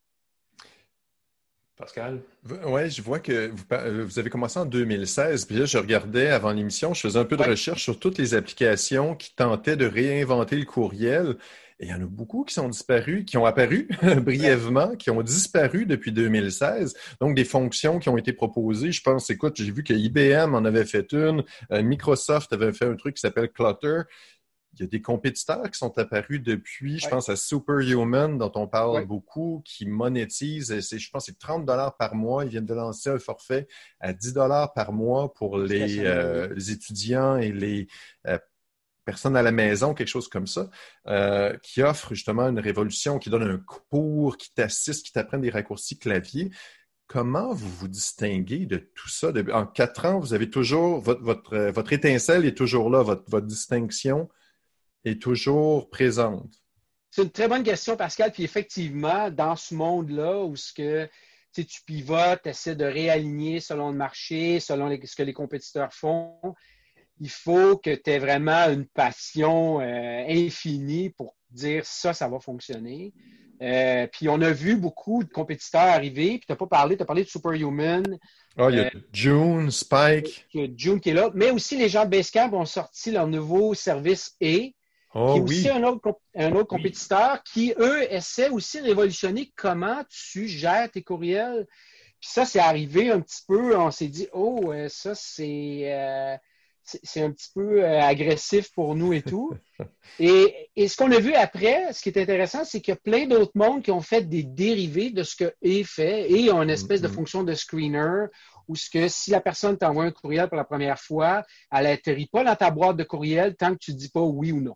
Pascal? Oui, je vois que euh, vous, avez commencé en 2016. Puis là, je regardais avant l'émission, je faisais un peu de recherche sur toutes les applications qui tentaient de réinventer le courriel. Et il y en a beaucoup qui sont disparus, qui ont apparu brièvement, qui ont disparu depuis 2016. Donc, des fonctions qui ont été proposées. Je pense, écoute, j'ai vu que IBM en avait fait une, euh, Microsoft avait fait un truc qui s'appelle Clutter il y a des compétiteurs qui sont apparus depuis, je pense à Superhuman, dont on parle beaucoup, qui monétisent, je pense c'est 30 dollars par mois. Ils viennent de lancer un forfait à 10 dollars par mois pour les, euh, étudiants et les euh, personnes à la maison, quelque chose comme ça, euh, qui offre justement une révolution, qui donne un cours, qui t'assiste, qui t'apprend des raccourcis clavier. Comment vous vous distinguez de tout ça? En quatre ans, vous avez toujours, votre, votre, votre étincelle est toujours là, votre, votre distinction est toujours présente? C'est une très bonne question, Pascal. Puis effectivement, dans ce monde-là où ce que tu pivotes, tu essaies de réaligner selon le marché, selon ce que les compétiteurs font, il faut que tu aies vraiment une passion euh, infinie pour dire ça, ça va fonctionner. Euh, puis on a vu beaucoup de compétiteurs arriver, puis tu n'as pas parlé, tu as parlé de Superhuman. Oh, il y a euh, June, Spike. Il y a June qui est là, mais aussi les gens de Basecamp ont sorti leur nouveau service E, Oh, qui est aussi un autre, un autre compétiteur qui, eux, essaient aussi de révolutionner comment tu gères tes courriels. Puis ça, c'est arrivé un petit peu, on s'est dit, oh, euh, ça, c'est euh, c'est un petit peu euh, agressif pour nous et tout. et, et, ce qu'on a vu après, ce qui est intéressant, c'est qu'il y a plein d'autres mondes qui ont fait des dérivés de ce que E fait et ont une espèce de mm-hmm. fonction de screener où ce que si la personne t'envoie un courriel pour la première fois, elle n'atterrit pas dans ta boîte de courriel tant que tu ne dis pas oui ou non.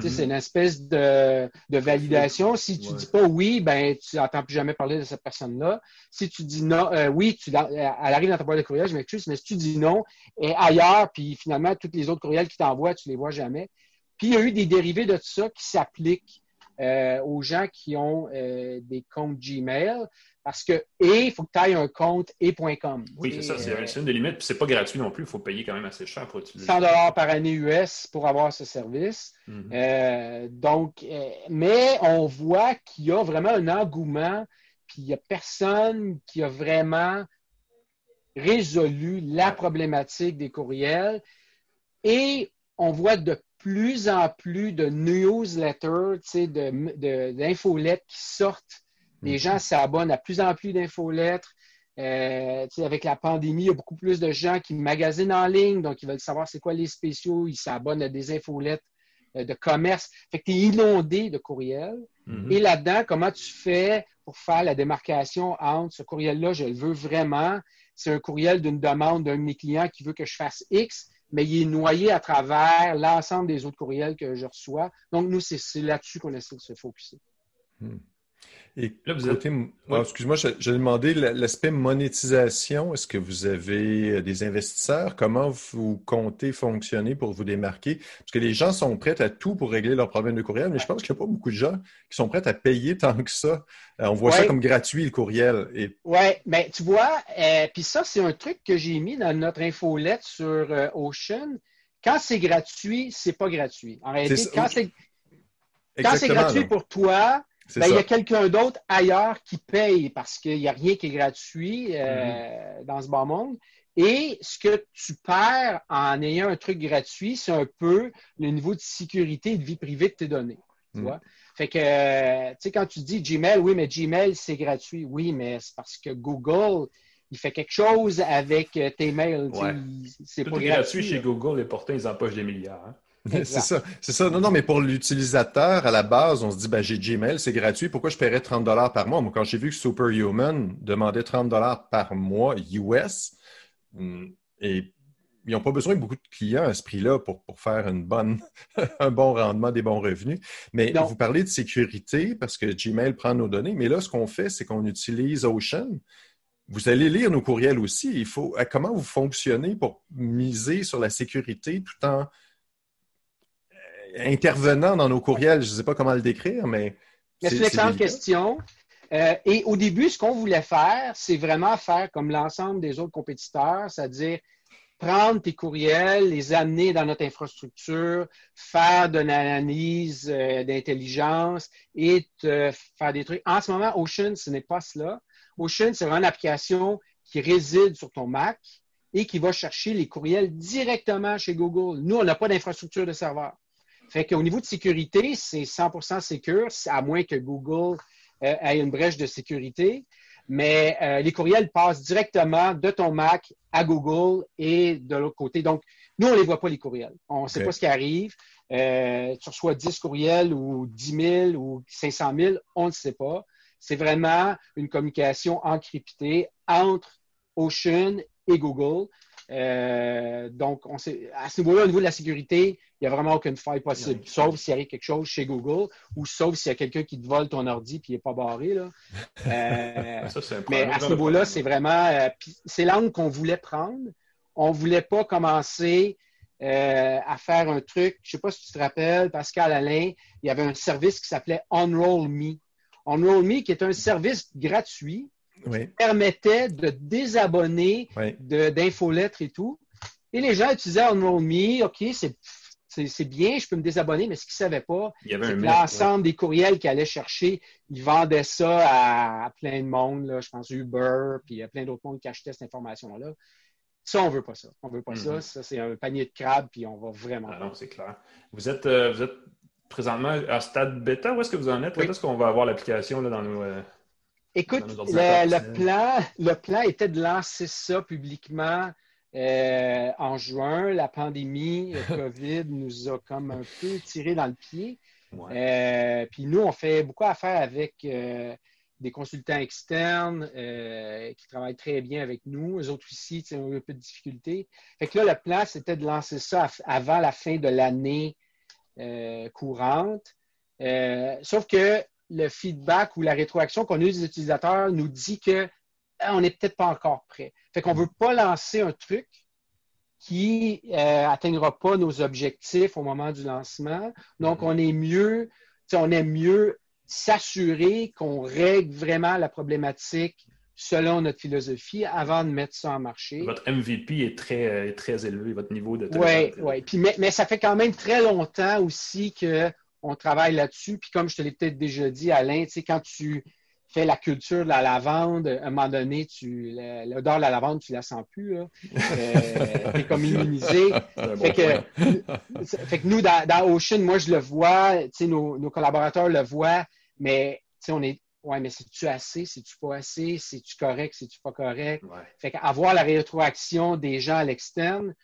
C'est mhm. une espèce de, validation. Si tu ne dis pas oui, ben tu n'entends plus jamais parler de cette personne-là. Si tu dis non, euh, oui, tu, elle arrive dans ta boîte de courriel, je m'excuse, mais si tu dis non, et ailleurs, puis finalement, tous les autres courriels qui t'envoient, tu les vois jamais. Puis il y a eu des dérivés de tout ça qui s'appliquent euh, aux gens qui ont euh, des comptes Gmail. Parce que, et, il faut que tu ailles un compte et.com. Oui, c'est ça, c'est une des limites. Puis c'est pas gratuit non plus, il faut payer quand même assez cher pour utiliser. 100 par année US pour avoir ce service. Mhm. Euh, donc, euh, mais on voit qu'il y a vraiment un engouement, puis il n'y a personne qui a vraiment résolu la problématique des courriels. Et on voit de plus en plus de newsletters, d'infolettes qui sortent les gens s'abonnent à plus en plus d'infolettres. Euh, avec la pandémie, il y a beaucoup plus de gens qui magasinent en ligne, donc ils veulent savoir c'est quoi les spéciaux, ils s'abonnent à des infolettes euh, de commerce. Fait que tu es inondé de courriels. Mm-hmm. Et là-dedans, comment tu fais pour faire la démarcation entre ce courriel-là, je le veux vraiment, c'est un courriel d'une demande d'un de mes clients qui veut que je fasse X, mais il est noyé à travers l'ensemble des autres courriels que je reçois. Donc, nous, c'est là-dessus qu'on essaie de se focuser. Hmm. Et là, vous êtes... Ah, excuse-moi, j'ai demandé l'aspect monétisation. Est-ce que vous avez euh, des investisseurs? Comment vous comptez fonctionner pour vous démarquer? Parce que les gens sont prêts à tout pour régler leurs problèmes de courriel, mais je pense qu'il n'y a pas beaucoup de gens qui sont prêts à payer tant que ça. Euh, on voit ça comme gratuit, le courriel. Et... Oui, mais tu vois, euh, puis ça, c'est un truc que j'ai mis dans notre infolette sur Ocean. Quand c'est gratuit, c'est pas gratuit. En réalité, quand c'est gratuit pour toi, ben, il y a quelqu'un d'autre ailleurs qui paye parce qu'il n'y a rien qui est gratuit euh, mm-hmm. dans ce bon monde. Et ce que tu perds en ayant un truc gratuit, c'est un peu le niveau de sécurité et de vie privée de tes données. Tu mm. vois? Fait que, euh, tu sais, quand tu dis Gmail, oui, mais Gmail, c'est gratuit. Oui, mais c'est parce que Google, il fait quelque chose avec euh, tes mails. C'est pas gratuit. chez Google et pourtant, ils empochent des milliards. Hein. C'est ça, c'est ça. Non, non, mais pour l'utilisateur, à la base, on se dit, ben, j'ai Gmail, c'est gratuit, pourquoi je paierais 30 dollars par mois? Moi, quand j'ai vu que Superhuman demandait 30 dollars par mois US, hmm, et ils n'ont pas besoin de beaucoup de clients à ce prix-là pour, faire une bonne, un bon rendement, des bons revenus. Mais vous parlez de sécurité parce que Gmail prend nos données, mais là, ce qu'on fait, c'est qu'on utilise Ocean. Vous allez lire nos courriels aussi. Il faut, comment vous fonctionnez pour miser sur la sécurité tout en intervenant dans nos courriels. Je ne sais pas comment le décrire, mais. c'est une excellente question. Euh, et au début, ce qu'on voulait faire, c'est vraiment faire comme l'ensemble des autres compétiteurs, c'est-à-dire prendre tes courriels, les amener dans notre infrastructure, faire de l'analyse euh, d'intelligence et te faire des trucs. En ce moment, Ocean, ce n'est pas cela. Ocean, c'est vraiment une application qui réside sur ton Mac et qui va chercher les courriels directement chez Google. Nous, on n'a pas d'infrastructure de serveur. Fait qu'au niveau de sécurité, c'est 100% sécure, à moins que Google euh, ait une brèche de sécurité. Mais euh, les courriels passent directement de ton Mac à Google et de l'autre côté. Donc, nous, on ne les voit pas, les courriels. On ne sait pas ce qui arrive. Euh, tu reçois 10 courriels ou 10 000 ou 500 000, on ne sait pas. C'est vraiment une communication encryptée entre Ocean et Google. Euh, donc, on sait, à ce niveau-là, au niveau de la sécurité, il n'y a vraiment aucune faille possible, sauf s'il arrive quelque chose chez Google ou sauf s'il y a quelqu'un qui te vole ton ordi et il n'est pas barré. Là. Euh, mais à ce niveau-là, c'est vraiment. Euh, c'est l'angle qu'on voulait prendre. On ne voulait pas commencer à faire un truc. Je ne sais pas si tu te rappelles, Pascal Alain, il y avait un service qui s'appelait Unroll Me. Unroll Me, qui est un service gratuit permettait de désabonner d'infolettres et tout. Et les gens utilisaient Me, OK, c'est bien, je peux me désabonner, mais ce qu'ils ne savaient pas, c'est que l'ensemble des courriels qu'ils allaient chercher, ils vendaient ça à, plein de monde, là, je pense Uber, puis il y a plein d'autres monde qui achetaient cette information-là. Ça, on ne veut pas ça. On veut pas ça. Mm-hmm. Ça, c'est un panier de crabes, puis on va vraiment. Ah non, c'est clair. Vous êtes, euh, vous êtes présentement à stade bêta. Où est-ce que vous en êtes? Est-ce qu'on va avoir l'application dans nos. Euh, Écoute, le, plan, le plan était de lancer ça publiquement euh, en juin. La pandémie, le COVID nous a comme un peu tiré dans le pied. Euh, puis nous, on fait beaucoup affaire avec euh, des consultants externes qui travaillent très bien avec nous. Eux autres ici, ont eu un peu de difficultés. Fait que là, le plan, c'était de lancer ça avant la fin de l'année courante. sauf que le feedback ou la rétroaction qu'on a eu des utilisateurs nous dit que ah, on n'est peut-être pas encore prêt. Fait qu'on ne veut pas lancer un truc qui n'atteindra euh, pas nos objectifs au moment du lancement. Donc, on est mieux, on aime mieux s'assurer qu'on règle vraiment la problématique selon notre philosophie avant de mettre ça en marché. Votre MVP est très, très élevé, votre niveau de Oui, oui. Mais, mais ça fait quand même très longtemps aussi que on travaille là-dessus. Puis comme je te l'ai peut-être déjà dit, Alain, tu sais, quand tu fais la culture de la lavande, à un moment donné, tu l'odeur de la lavande, tu la sens plus. Euh, tu es comme immunisé. fait, que, nous, dans, Ocean, moi, je le vois, tu sais, nos, collaborateurs le voient, mais tu sais, on est Ouais, mais c'est-tu assez? C'est-tu pas assez? C'est-tu correct? C'est-tu pas correct? Fait qu'avoir la rétroaction des gens à l'externe,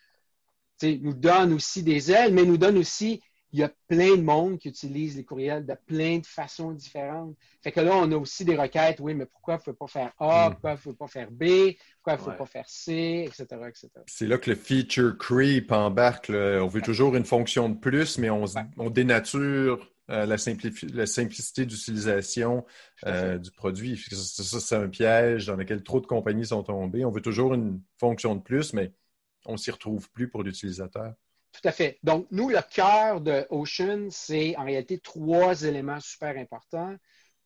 nous donne aussi des ailes, mais nous donne aussi il y a plein de monde qui utilise les courriels de plein de façons différentes. Fait que là, on a aussi des requêtes, oui, mais pourquoi il ne faut pas faire A, hmm. pourquoi il ne faut pas faire B, pourquoi il ne faut pas faire C, etc. etc. C'est là que le feature creep embarque. On veut toujours une fonction de plus, mais on, dénature euh, la, simplicité d'utilisation euh, du produit. Ça, c'est un piège dans lequel trop de compagnies sont tombées. On veut toujours une fonction de plus, mais on ne s'y retrouve plus pour l'utilisateur. Tout à fait. Donc, nous, le cœur de Ocean, c'est en réalité trois éléments super importants.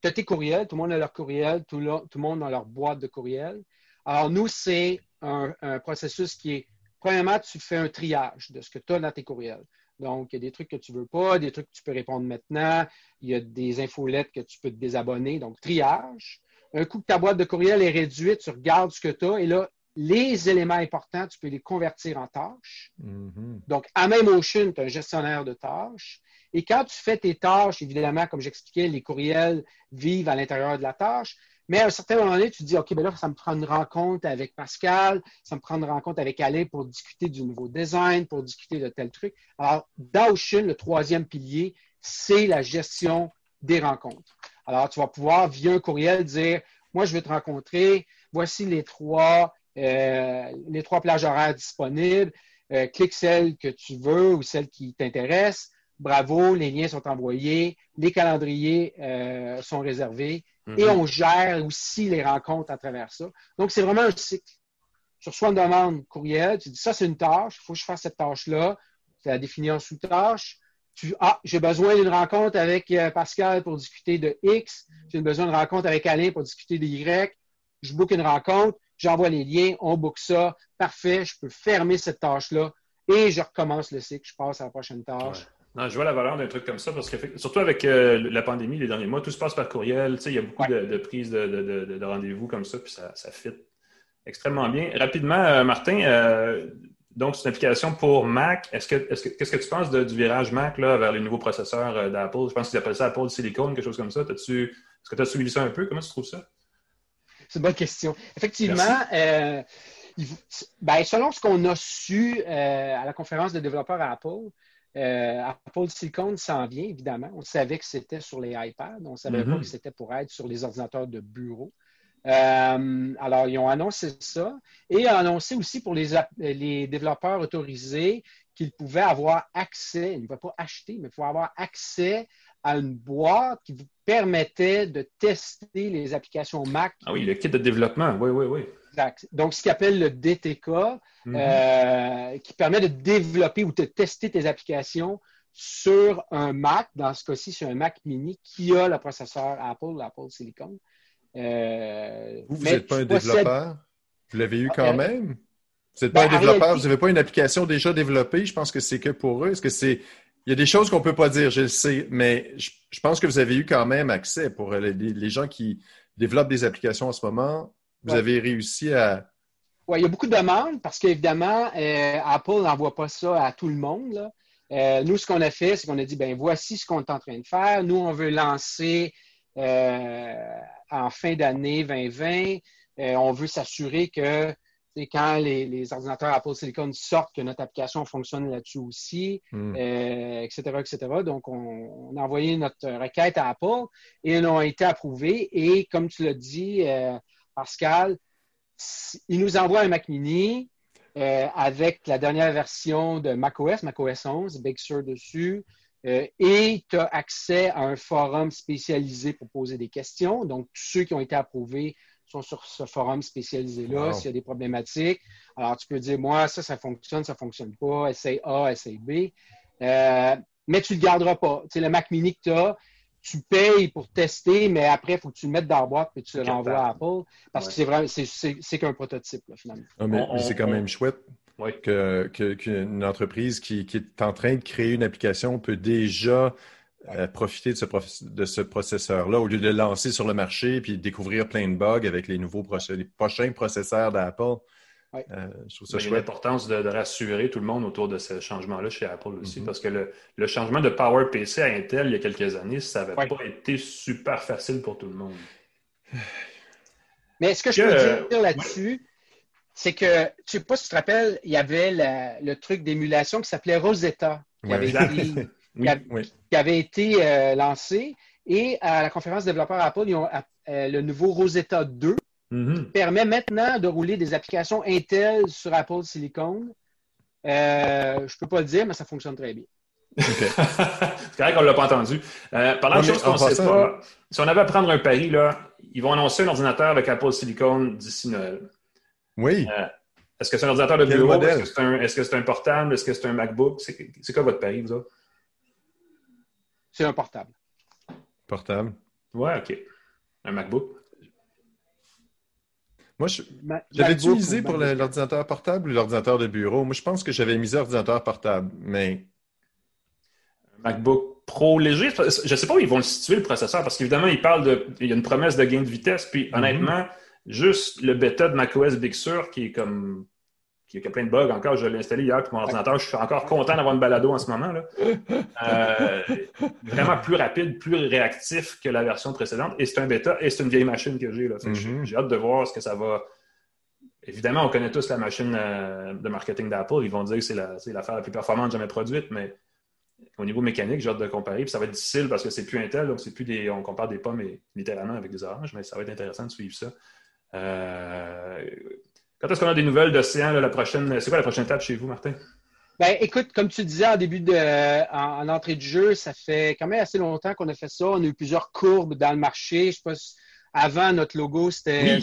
Tu as tes courriels, tout le monde a leur courriel, tout, le monde a leur boîte de courriel. Alors, nous, c'est un, processus qui est, premièrement, tu fais un triage de ce que tu as dans tes courriels. Donc, il y a des trucs que tu ne veux pas, des trucs que tu peux répondre maintenant, il y a des infolettes que tu peux te désabonner. Donc, triage. Un coup que ta boîte de courriel est réduite, tu regardes ce que tu as et là, les éléments importants, tu peux les convertir en tâches. Mm-hmm. Donc, à même Ocean, tu as un gestionnaire de tâches. Et quand tu fais tes tâches, évidemment, comme j'expliquais, les courriels vivent à l'intérieur de la tâche. Mais à un certain moment donné, tu te dis, OK, ben là, ça me prend une rencontre avec Pascal, ça me prend une rencontre avec Alain pour discuter du nouveau design, pour discuter de tel truc. Alors, dans Ocean, le troisième pilier, c'est la gestion des rencontres. Alors, tu vas pouvoir, via un courriel, dire, moi, je vais te rencontrer, voici les trois les trois plages horaires disponibles. Euh, clique celle que tu veux ou celle qui t'intéresse. Bravo, les liens sont envoyés, les calendriers euh, sont réservés et mhm. on gère aussi les rencontres à travers ça. Donc, c'est vraiment un cycle. Tu reçois une demande courriel, tu dis ça, c'est une tâche, il faut que je fasse cette tâche-là. Tu la définis en sous-tâche. Tu, ah, j'ai besoin d'une rencontre avec Pascal pour discuter de X, j'ai besoin d'une rencontre avec Alain pour discuter de Y. Je book une rencontre j'envoie les liens, on book ça, parfait, je peux fermer cette tâche-là et je recommence le cycle, je passe à la prochaine tâche. Non, je vois la valeur d'un truc comme ça parce que, surtout avec euh, la pandémie les derniers mois, tout se passe par courriel. Il y a beaucoup de, prises de, rendez-vous comme ça, puis ça, ça fit extrêmement bien. Rapidement, euh, Martin, euh, donc c'est une application pour Mac. Est-ce que, qu'est-ce que tu penses du virage Mac là, vers les nouveaux processeurs d'Apple? Je pense qu'ils appellent ça Apple Silicon, quelque chose comme ça. As-tu, est-ce que tu as suivi ça un peu? Comment tu trouves ça? C'est une bonne question. Effectivement, ben, selon ce qu'on a su à la conférence de développeurs à Apple, euh, Apple Silicon s'en vient, évidemment. On savait que c'était sur les iPads. On ne savait pas mm-hmm. que c'était pour être sur les ordinateurs de bureau. Euh, alors, ils ont annoncé ça et ont annoncé aussi pour les, les développeurs autorisés qu'ils pouvaient avoir accès, ils ne pouvaient pas acheter, mais pouvaient avoir accès à une boîte qui vous permettait de tester les applications Mac. Ah oui, le kit de développement, oui, oui, oui. Exact. Donc, ce qu'ils appelle le DTK, mhm. euh, qui permet de développer ou de tester tes applications sur un Mac, dans ce cas-ci, sur un Mac mini qui a le processeur Apple, l'Apple Silicon. Euh, vous, vous n'êtes pas un développeur? Vous l'avez eu quand même? Vous n'êtes pas ben, un développeur? Vous n'avez pas une application déjà développée? Je pense que c'est que pour eux. Est-ce que c'est. Il y a des choses qu'on ne peut pas dire, je le sais, mais je, pense que vous avez eu quand même accès pour les gens qui développent des applications en ce moment vous avez réussi à. Oui, il y a beaucoup de demandes parce qu'évidemment, euh, Apple n'envoie pas ça à tout le monde. Euh, nous, ce qu'on a fait, c'est qu'on a dit, ben voici ce qu'on est en train de faire. Nous, on veut lancer euh, en fin d'année 2020. on veut s'assurer que quand les, ordinateurs Apple Silicon sortent, que notre application fonctionne là-dessus aussi, etc., hmm. etc. Donc, on, on, a envoyé notre requête à Apple et elles ont été approuvées. Et comme tu l'as dit, Pascal, il nous envoie un Mac Mini euh, avec la dernière version de macOS, macOS 11, Big Sur dessus, euh, et tu as accès à un forum spécialisé pour poser des questions. Donc, tous ceux qui ont été approuvés sont sur ce forum spécialisé-là. S'il y a des problématiques, alors tu peux dire, moi, ça, ça fonctionne, ça ne fonctionne pas, essaye A, essaye B. Euh, mais tu ne le garderas pas. Tu sais, le Mac Mini que tu as, tu payes pour tester, mais après, il faut que tu le mettes dans la boîte et tu le renvoies à Apple. Parce que c'est vraiment, c'est qu'un prototype, finalement. Ah, mais, c'est quand même chouette qu'une entreprise qui, est en train de créer une application peut déjà euh, profiter de ce, de ce processeur-là au lieu de le lancer sur le marché et découvrir plein de bugs avec les nouveaux les prochains processeurs d'Apple. Euh, je trouve ça chouette. l'importance de, rassurer tout le monde autour de ce changement-là chez Apple aussi, mm-hmm. parce que le, changement de PowerPC à Intel il y a quelques années, ça n'avait pas été super facile pour tout le monde. Mais ce que je peux dire là-dessus, c'est que, je ne sais pas si tu te rappelles, il y avait le truc d'émulation qui s'appelait Rosetta, qui avait, été, euh, lancé. Et à la conférence développeur Apple, ils ont euh, le nouveau Rosetta 2 Mm-hmm. permet maintenant de rouler des applications Intel sur Apple Silicon. Euh, je ne peux pas le dire, mais ça fonctionne très bien. c'est correct qu'on ne l'a pas entendu. Euh, parlant de choses qu'on ne sait pas, si on avait à prendre un pari, là, ils vont annoncer un ordinateur avec Apple Silicon d'ici Noël. Oui. Euh, est-ce que c'est un ordinateur de bureau? Est-ce que c'est un, portable? Est-ce que c'est un MacBook? C'est quoi votre pari, vous autres? C'est un portable. Portable? Ouais, OK. Un MacBook? Moi, j'avais dû miser pour l'ordinateur portable ou l'ordinateur de bureau? Moi, je pense que j'avais misé ordinateur portable, mais. MacBook Pro léger, je ne sais pas où ils vont le situer, le processeur, parce qu'évidemment, ils parlent de. Il y a une promesse de gain de vitesse, puis mm-hmm. honnêtement, juste le bêta de macOS Big Sur, qui est comme qui a plein de bugs encore. Je l'ai installé hier pour mon ordinateur. Je suis encore content d'avoir une balado en ce moment. Là. Euh, vraiment plus rapide, plus réactif que la version précédente. Et c'est un bêta et c'est une vieille machine que j'ai. Mm-hmm. J'ai hâte de voir ce que ça va. Évidemment, on connaît tous la machine euh, de marketing d'Apple. Ils vont dire que c'est l'affaire la, plus performante jamais produite, mais au niveau mécanique, j'ai hâte de comparer. Puis ça va être difficile parce que c'est plus Intel, donc c'est plus des. On compare des pommes littéralement avec des oranges, mais ça va être intéressant de suivre ça. Euh, quand est-ce qu'on a des nouvelles d'Océan, la prochaine? C'est quoi la prochaine étape chez vous, Martin? Ben, écoute, comme tu disais en début de, en, entrée du jeu, ça fait quand même assez longtemps qu'on a fait ça. On a eu plusieurs courbes dans le marché. Je sais pas avant, notre logo, c'était.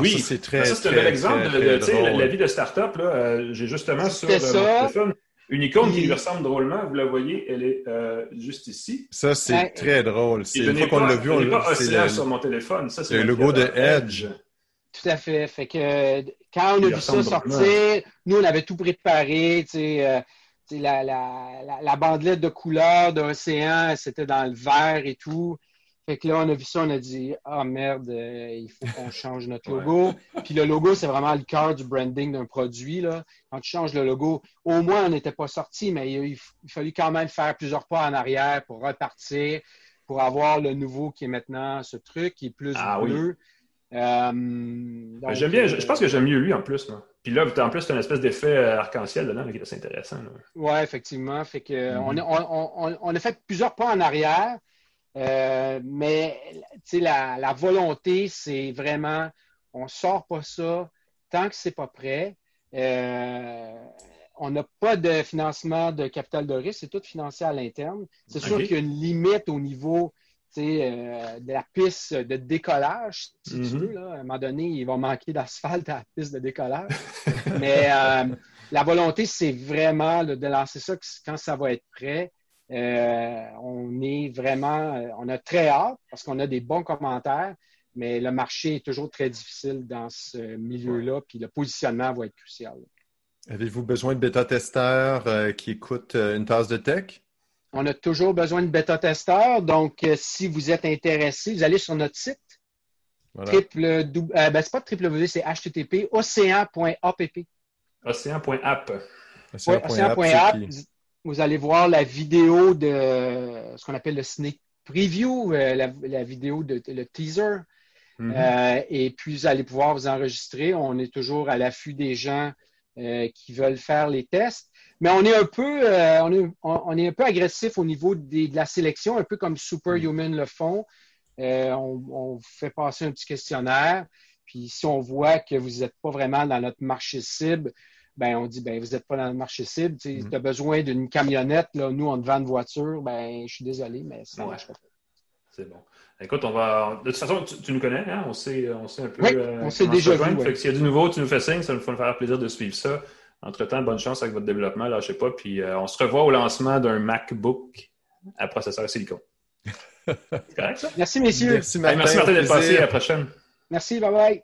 Oui, c'est très. Ça, c'est un bel exemple de, la vie de start-up. Euh, j'ai justement sur le téléphone une icône qui lui ressemble drôlement. Vous la voyez, elle est euh, juste ici. Ça, c'est très drôle. C'est une fois qu'on l'a vu, on l'a pas Océan sur mon téléphone. c'est le logo de Edge. Tout à fait. Fait que quand on a vu ça sortir, nous, on avait tout préparé. Euh, la, la, la, bandelette de couleur d'océan, c'était dans le vert et tout. Fait que là, on a vu ça, on a dit Ah merde, euh, il faut qu'on change notre logo. Puis le logo, c'est vraiment le cœur du branding d'un produit. Là. Quand tu changes le logo, au moins on n'était pas sorti, mais il, il, il fallu quand même faire plusieurs pas en arrière pour repartir, pour avoir le nouveau qui est maintenant ce truc qui est plus ah bleu. Ben, j'aime bien, je, pense que j'aime mieux lui en plus. Puis là, en plus, c'est un espèce d'effet euh, arc-en-ciel dedans qui est assez intéressant. Oui, effectivement. Fait que, on, a, fait plusieurs pas en arrière, euh, mais la, la volonté, c'est vraiment, on ne sort pas ça tant que ce n'est pas prêt. on n'a pas de financement de capital de risque, c'est tout financé à l'interne. C'est sûr qu'il y a une limite au niveau euh, de la piste de décollage, si tu mm-hmm. veux. À un moment donné, il va manquer d'asphalte à la piste de décollage. Mais euh, la volonté, c'est vraiment de lancer ça quand ça va être prêt. Euh, on est vraiment, on a très hâte parce qu'on a des bons commentaires, mais le marché est toujours très difficile dans ce milieu-là, puis le positionnement va être crucial. Avez-vous besoin de bêta-testeurs qui écoutent une tasse de tech? On a toujours besoin de bêta-testeurs. Donc, euh, si vous êtes intéressé, vous allez sur notre site. Triple, euh, ben, c'est pas www, c'est http océan.app. Océan.app. Océan.app. Vous allez voir la vidéo de ce qu'on appelle le sneak preview, euh, la, vidéo de le teaser. Mm-hmm. et puis, vous allez pouvoir vous enregistrer. On est toujours à l'affût des gens qui veulent faire les tests. Mais on est un peu, euh, on, est, on, est, un peu agressif au niveau de la sélection, un peu comme Superhuman le font. Euh, on, fait passer un petit questionnaire. Puis si on voit que vous n'êtes pas vraiment dans notre marché cible, ben on dit ben vous n'êtes pas dans le marché cible. Tu mm-hmm. as besoin d'une camionnette, là, nous on te vend une voiture, ben je suis désolé, mais ça ne marche pas. C'est bon. Écoute, on va. De toute façon, tu, nous connais, hein? on, sait, on sait un peu. Oui, euh, on sait déjà vu. S'il y a du nouveau, tu nous fais signe, ça nous faire plaisir de suivre ça. Entre-temps, bonne chance avec votre développement, là, je sais pas. Puis euh, on se revoit au lancement d'un MacBook à processeur silicone. C'est correct, ça? Merci, messieurs. Merci, Martin, merci, Martin d'être passé. À la prochaine. Merci, bye-bye.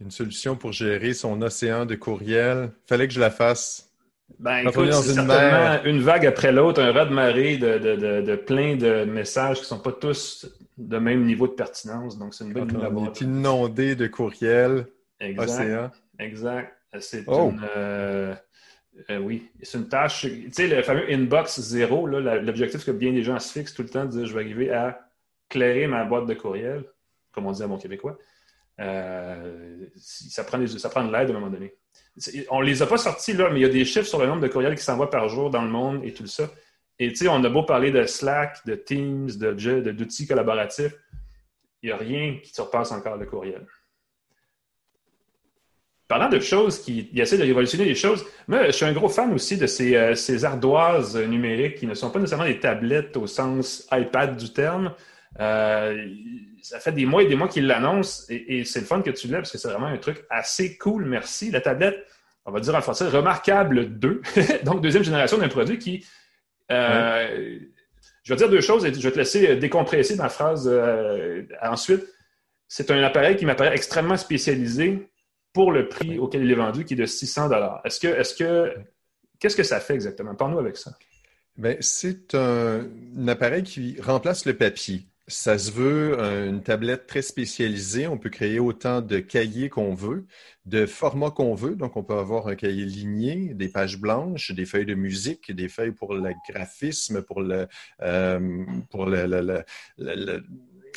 Une solution pour gérer son océan de courriel. Fallait que je la fasse. Ben, écoute, c'est certainement une vague après l'autre, un rat de marée de, de, de, plein de messages qui ne sont pas tous de même niveau de pertinence. Donc, c'est une bonne On est inondé de courriels. Océan. Exact. C'est oh. une. Euh, euh, oui, c'est une tâche. Tu sais, le fameux inbox zéro, l'objectif que bien des gens se fixent tout le temps, de dire je vais arriver à clairer ma boîte de courriel, comme on dit à mon québécois. Euh, ça, prend ça prend de l'aide à un moment donné. On les a pas sortis là, mais il y a des chiffres sur le nombre de courriels qui s'envoient par jour dans le monde et tout ça. Et tu sais, on a beau parler de Slack, de Teams, d'outils de, collaboratifs, il n'y a rien qui surpasse encore le courriel parlant de choses qui, essaient de révolutionner les choses, moi, je suis un gros fan aussi de ces, euh, ces ardoises numériques qui ne sont pas nécessairement des tablettes au sens iPad du terme. Euh, ça fait des mois et des mois qu'ils l'annoncent et, c'est le fun que tu l'aies parce que c'est vraiment un truc assez cool. Merci. La tablette, on va dire en français, remarquable 2, donc deuxième génération d'un produit qui. Euh, je vais dire deux choses et je vais te laisser décompresser ma phrase ensuite. C'est un appareil qui m'apparaît extrêmement spécialisé pour le prix auquel il est vendu, qui est de 600 Est-ce que, est-ce que, qu'est-ce que ça fait exactement? Parle-nous avec ça. Bien, c'est un, appareil qui remplace le papier. Ça se veut une tablette très spécialisée. On peut créer autant de cahiers qu'on veut, de formats qu'on veut. Donc, on peut avoir un cahier ligné, des pages blanches, des feuilles de musique, des feuilles pour le graphisme, pour euh,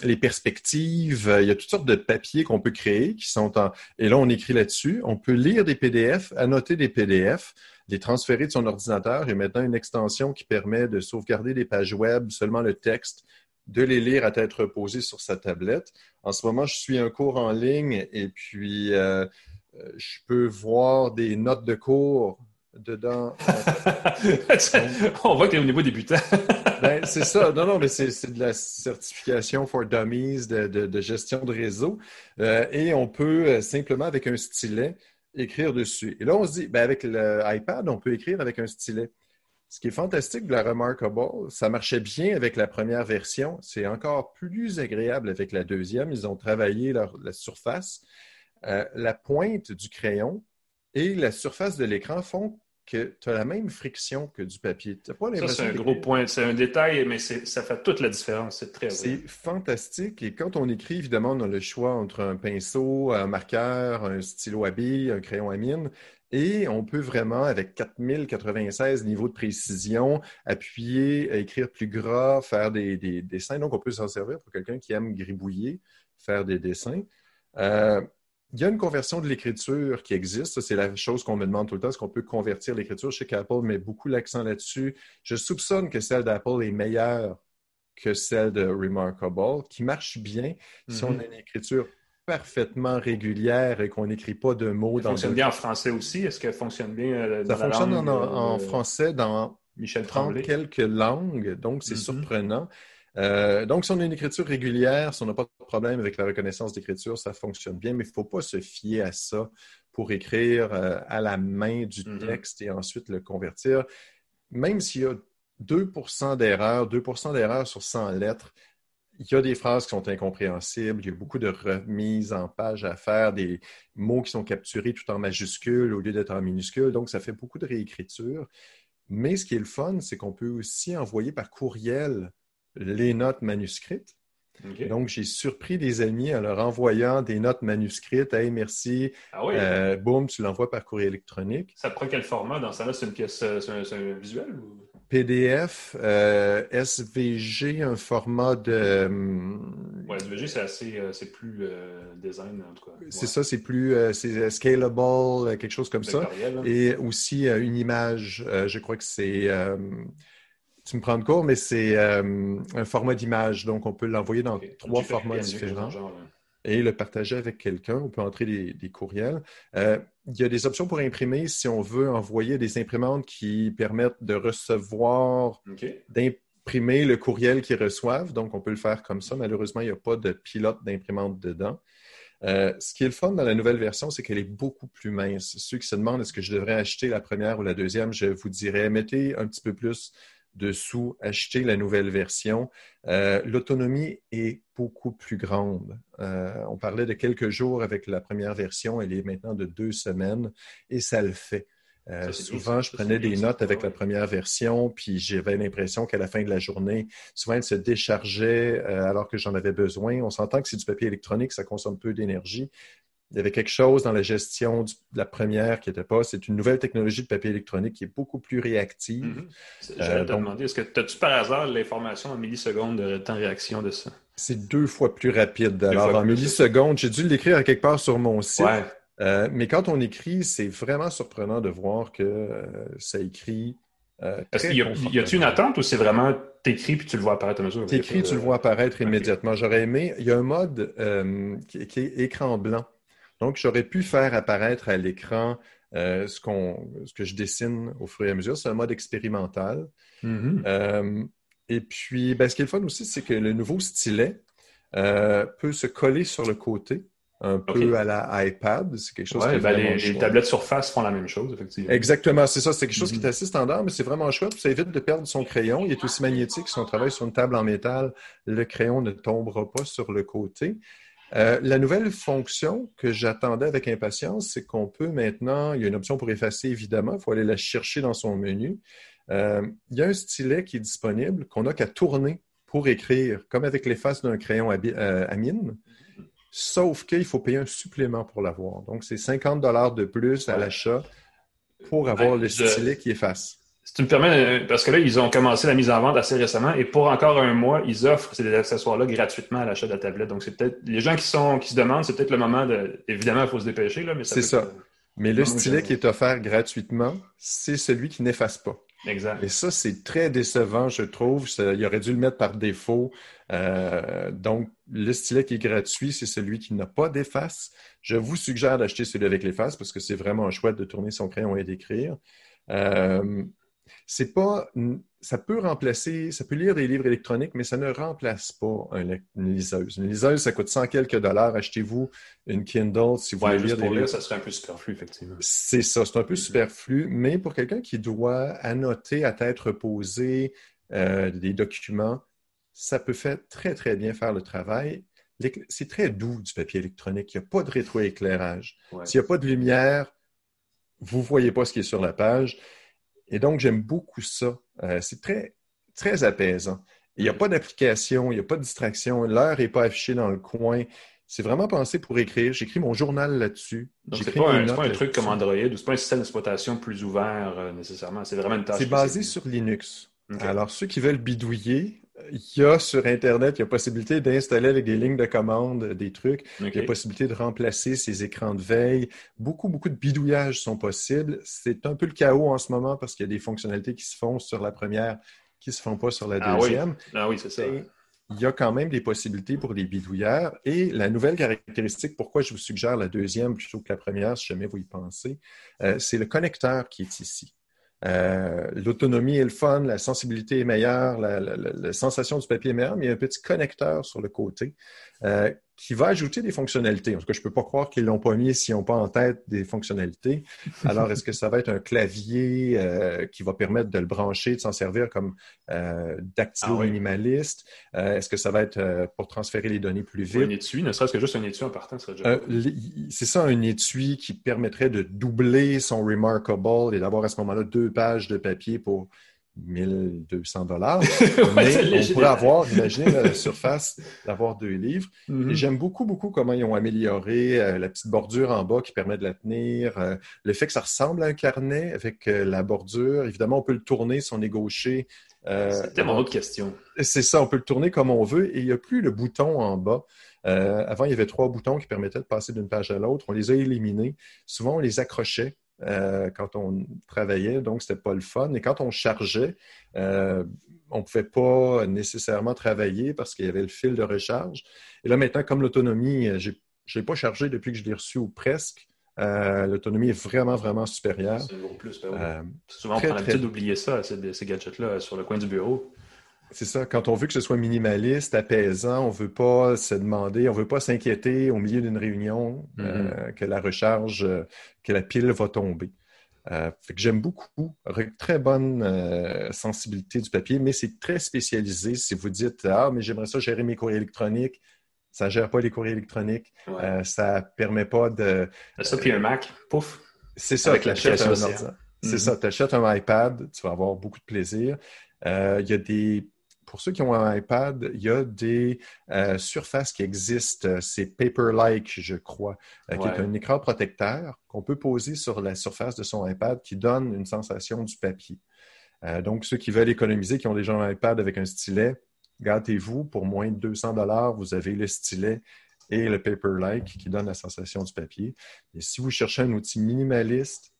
les perspectives. Il y a toutes sortes de papiers qu'on peut créer qui sont en... Et là, on écrit là-dessus. On peut lire des PDF, annoter des PDF, les transférer de son ordinateur et maintenant une extension qui permet de sauvegarder des pages web, seulement le texte, de les lire à tête reposée sur sa tablette. En ce moment, je suis un cours en ligne et puis euh, euh, je peux voir des notes de cours dedans. On voit que tu es au niveau débutant. ben, c'est ça. Non, non, mais c'est de la certification for dummies de, gestion de réseau. Euh, et on peut simplement, avec un stylet, écrire dessus. Et là, on se dit, ben, avec l'iPad, on peut écrire avec un stylet. Ce qui est fantastique de la Remarkable, ça marchait bien avec la première version. C'est encore plus agréable avec la deuxième. Ils ont travaillé la surface. Euh, la pointe du crayon et la surface de l'écran font que tu as la même friction que du papier. ça, c'est un gros point. C'est un détail, mais ça fait toute la différence. C'est très C'est fantastique. Et quand on écrit, évidemment, on a le choix entre un pinceau, un marqueur, un stylo à billes, un crayon à mine. Et on peut vraiment, avec 4096 niveaux de précision, appuyer, écrire plus gras, faire des, dessins. Donc, on peut s'en servir pour quelqu'un qui aime gribouiller, faire des dessins. Euh, il y a une conversion de l'écriture qui existe. C'est la chose qu'on me demande tout le temps. Est-ce qu'on peut convertir l'écriture? chez qu'Apple met beaucoup l'accent là-dessus. Je soupçonne que celle d'Apple est meilleure que celle de Remarkable, qui marche bien si on a une écriture parfaitement régulière et qu'on n'écrit pas de mots. Ça fonctionne bien en français aussi? Est-ce qu'elle fonctionne bien euh, dans Ça fonctionne en, français dans Michel quelques langues, donc c'est mm-hmm. surprenant. Euh, donc, si on a une écriture régulière, si on n'a pas de problème avec la reconnaissance d'écriture, ça fonctionne bien, mais il ne faut pas se fier à ça pour écrire euh, à la main du mm-hmm. texte et ensuite le convertir. Même s'il y a 2 d'erreurs, 2 d'erreurs sur 100 lettres, il y a des phrases qui sont incompréhensibles, il y a beaucoup de remises en page à faire, des mots qui sont capturés tout en majuscules au lieu d'être en minuscules, donc ça fait beaucoup de réécriture. Mais ce qui est le fun, c'est qu'on peut aussi envoyer par courriel les notes manuscrites. Donc, j'ai surpris des amis en leur envoyant des notes manuscrites. Hey, merci. Ah oui? Euh, boum, tu l'envoies par courrier électronique. Ça prend quel format? Dans ça? C'est une pièce, c'est un, visuel? PDF, euh, SVG, un format de. Oui, SVG, c'est assez, c'est plus design en tout cas. C'est ça, c'est plus, c'est scalable, quelque chose comme ça. Hein. Et aussi une image, je crois que c'est tu me prends de cours, mais c'est euh, un format d'image. Donc, on peut l'envoyer dans trois formats différents et le partager avec quelqu'un. On peut entrer des, courriels. Euh, il y a des options pour imprimer si on veut envoyer des imprimantes qui permettent de recevoir, d'imprimer le courriel qu'ils reçoivent. Donc, on peut le faire comme ça. Malheureusement, il n'y a pas de pilote d'imprimante dedans. Euh, ce qui est le fun dans la nouvelle version, c'est qu'elle est beaucoup plus mince. Ceux qui se demandent est-ce que je devrais acheter la première ou la deuxième, je vous dirais mettez un petit peu plus dessous, acheter la nouvelle version. Euh, l'autonomie est beaucoup plus grande. Euh, on parlait de quelques jours avec la première version, elle est maintenant de deux semaines et ça le fait. Euh, souvent, je prenais des notes avec la première version, puis j'avais l'impression qu'à la fin de la journée, souvent, elle se déchargeait alors que j'en avais besoin. On s'entend que c'est du papier électronique, ça consomme peu d'énergie, il y avait quelque chose dans la gestion de la première qui n'était pas. C'est une nouvelle technologie de papier électronique qui est beaucoup plus réactive. Mm-hmm. J'allais te demander, est-ce que as-tu par hasard l'information en millisecondes de temps de réaction de ça? C'est deux fois plus rapide. Alors, en millisecondes, j'ai dû l'écrire quelque part sur mon site. Euh, mais quand on écrit, c'est vraiment surprenant de voir que euh, ça écrit. Est-ce qu'il y a, une attente ou c'est vraiment t'écris puis tu le vois apparaître à mesure? T'écris, tu le vois apparaître immédiatement. J'aurais aimé. Il y a un mode qui, est écran blanc. Donc, j'aurais pu faire apparaître à l'écran euh, ce, que je dessine au fur et à mesure. C'est un mode expérimental. Mm-hmm. Euh, et puis, ben, ce qui est le fun aussi, c'est que le nouveau stylet euh, peut se coller sur le côté, un peu à la iPad. C'est quelque chose ben, les, tablettes Surface font la même chose, effectivement. Exactement, c'est ça. C'est quelque chose qui est mm-hmm. assez standard, mais c'est vraiment chouette. Ça évite de perdre son crayon. Il est aussi magnétique. Si on travaille sur une table en métal, le crayon ne tombera pas sur le côté. Euh, la nouvelle fonction que j'attendais avec impatience, c'est qu'on peut maintenant, il y a une option pour effacer évidemment, il faut aller la chercher dans son menu. Euh, il y a un stylet qui est disponible qu'on n'a qu'à tourner pour écrire, comme avec l'efface d'un crayon euh, à, mine, sauf qu'il faut payer un supplément pour l'avoir. Donc, c'est 50 dollars de plus à l'achat pour avoir le stylet qui efface. Si tu me permets, euh, parce que là, ils ont commencé la mise en vente assez récemment et pour encore un mois, ils offrent ces accessoires-là gratuitement à l'achat de la tablette. Donc, c'est peut-être les gens qui sont qui se demandent, c'est peut-être le moment de. Évidemment, il faut se dépêcher, là, mais C'est ça. Mais le stylet qui est offert gratuitement, c'est celui qui n'efface pas. Exact. Et ça, c'est très décevant, je trouve. il aurait dû le mettre par défaut. Euh, donc, le stylet qui est gratuit, c'est celui qui n'a pas d'efface. Je vous suggère d'acheter celui avec l'efface parce que c'est vraiment chouette de tourner son crayon et d'écrire. Euh, c'est pas. Ça peut remplacer, ça peut lire des livres électroniques, mais ça ne remplace pas une liseuse. Une liseuse, ça coûte 100 quelques dollars. Achetez-vous une Kindle si vous voulez lire des livres. ça serait un peu superflu, effectivement. C'est ça, c'est un peu superflu, mais pour quelqu'un qui doit annoter à tête reposée euh, des documents, ça peut faire très, très bien faire le travail. C'est très doux du papier électronique. Il n'y a pas de rétroéclairage. S'il n'y a pas de lumière, vous ne voyez pas ce qui est sur la page. Et donc, j'aime beaucoup ça. Euh, c'est très, très apaisant. Il n'y a pas d'application, il n'y a pas de distraction, l'heure n'est pas affichée dans le coin. C'est vraiment pensé pour écrire. J'écris mon journal là-dessus. Donc, c'est pas, un, pas un truc comme Android ou c'est pas un système d'exploitation plus ouvert euh, nécessairement. C'est vraiment une tâche. C'est basé sur Linux. Alors, ceux qui veulent bidouiller, il y a sur Internet, il y a possibilité d'installer avec des lignes de commande des trucs. Il y a possibilité de remplacer ces écrans de veille. Beaucoup, beaucoup de bidouillages sont possibles. C'est un peu le chaos en ce moment parce qu'il y a des fonctionnalités qui se font sur la première qui ne se font pas sur la ah deuxième. Ah oui, c'est ça. il y a quand même des possibilités pour les bidouilleurs. Et la nouvelle caractéristique, pourquoi je vous suggère la deuxième plutôt que la première, si jamais vous y pensez, euh, c'est le connecteur qui est ici. Euh, l'autonomie est le fun, la sensibilité est meilleure, la, sensation du papier est meilleure, mais il y a un petit connecteur sur le côté. Euh, qui va ajouter des fonctionnalités. En tout cas, je ne peux pas croire qu'ils ne l'ont pas mis s'ils n'ont pas en tête des fonctionnalités. Alors, est-ce que ça va être un clavier euh, qui va permettre de le brancher, de s'en servir comme euh, dactylo ah minimaliste? Euh, est-ce que ça va être pour transférer les données plus vite? un étui, ne serait-ce que juste un étui en partant, serait déjà... c'est ça, un étui qui permettrait de doubler son Remarkable et d'avoir à ce moment-là deux pages de papier pour 1200 dollars. mais on pourrait avoir, imaginez la surface d'avoir deux livres. Mm-hmm. J'aime beaucoup, beaucoup comment ils ont amélioré euh, la petite bordure en bas qui permet de la tenir. Euh, le fait que ça ressemble à un carnet avec euh, la bordure. Évidemment, on peut le tourner si on est gaucher. C'était mon autre question. C'est ça, on peut le tourner comme on veut et il n'y a plus le bouton en bas. avant, il y avait trois boutons qui permettaient de passer d'une page à l'autre. On les a éliminés. Souvent, on les accrochait euh, quand on travaillait, donc c'était pas le fun. Et quand on chargeait, euh, on ne pouvait pas nécessairement travailler parce qu'il y avait le fil de recharge. Et là, maintenant, comme l'autonomie, euh, je n'ai pas chargé depuis que je l'ai reçu ou presque. l'autonomie est vraiment, vraiment supérieure. C'est plus. Ben Souvent, on prend l'habitude d'oublier ça, ces gadgets-là, sur le coin du bureau. C'est ça. Quand on veut que ce soit minimaliste, apaisant, on ne veut pas se demander, on ne veut pas s'inquiéter au milieu d'une réunion euh, mm-hmm. que la recharge, euh, que la pile va tomber. Euh, fait que j'aime beaucoup. Très bonne sensibilité du papier, mais c'est très spécialisé. Si vous dites Ah, mais j'aimerais ça gérer mes courriers électroniques, ça ne gère pas les courriers électroniques. ça ne permet pas de. Ça, puis un Mac, pouf. C'est ça, tu achètes un C'est ça, tu achètes un iPad, tu vas avoir beaucoup de plaisir. Il y a des pour ceux qui ont un iPad, il y a des euh, surfaces qui existent. C'est Paper-like, je crois, euh, qui est un écran protecteur qu'on peut poser sur la surface de son iPad qui donne une sensation du papier. Euh, donc, ceux qui veulent économiser, qui ont déjà un iPad avec un stylet, gâtez-vous. Pour moins de 200 dollars, vous avez le stylet et le Paper-like qui donne la sensation du papier. Et si vous cherchez un outil minimaliste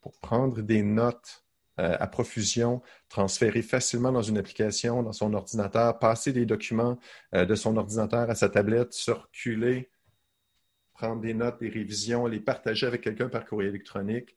pour prendre des notes euh, à profusion, transférer facilement dans une application, dans son ordinateur, passer des documents euh, de son ordinateur à sa tablette, circuler, prendre des notes, des révisions, les partager avec quelqu'un par courrier électronique.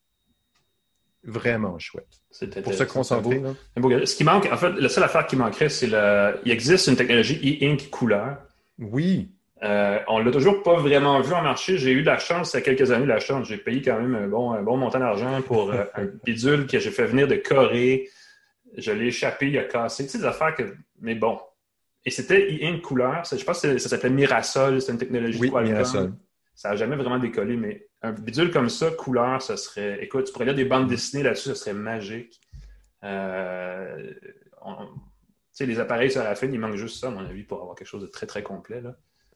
Vraiment chouette. Pour se concentrer. Ce qui manque, en fait, la seule affaire qui manquerait, c'est le. Il existe une technologie e-ink couleur. Oui. Euh, on ne l'a toujours pas vraiment vu en marché. J'ai eu de la chance il y a quelques années, la chance. J'ai payé quand même un bon, bon montant d'argent pour euh, un bidule que j'ai fait venir de Corée. Je l'ai échappé, il a cassé. Tu sais, des affaires que. Mais bon. Et c'était une couleur. Je pense que ça s'appelait Mirasol. C'est une technologie oui, Mirasol. Ça n'a jamais vraiment décollé, mais un bidule comme ça, couleur, ça serait. Écoute, tu pourrais lire des bandes dessinées là-dessus, ça serait magique. Euh, tu sais, les appareils sur la fin, il manque juste ça, à mon avis, pour avoir quelque chose de très, très complet. Là.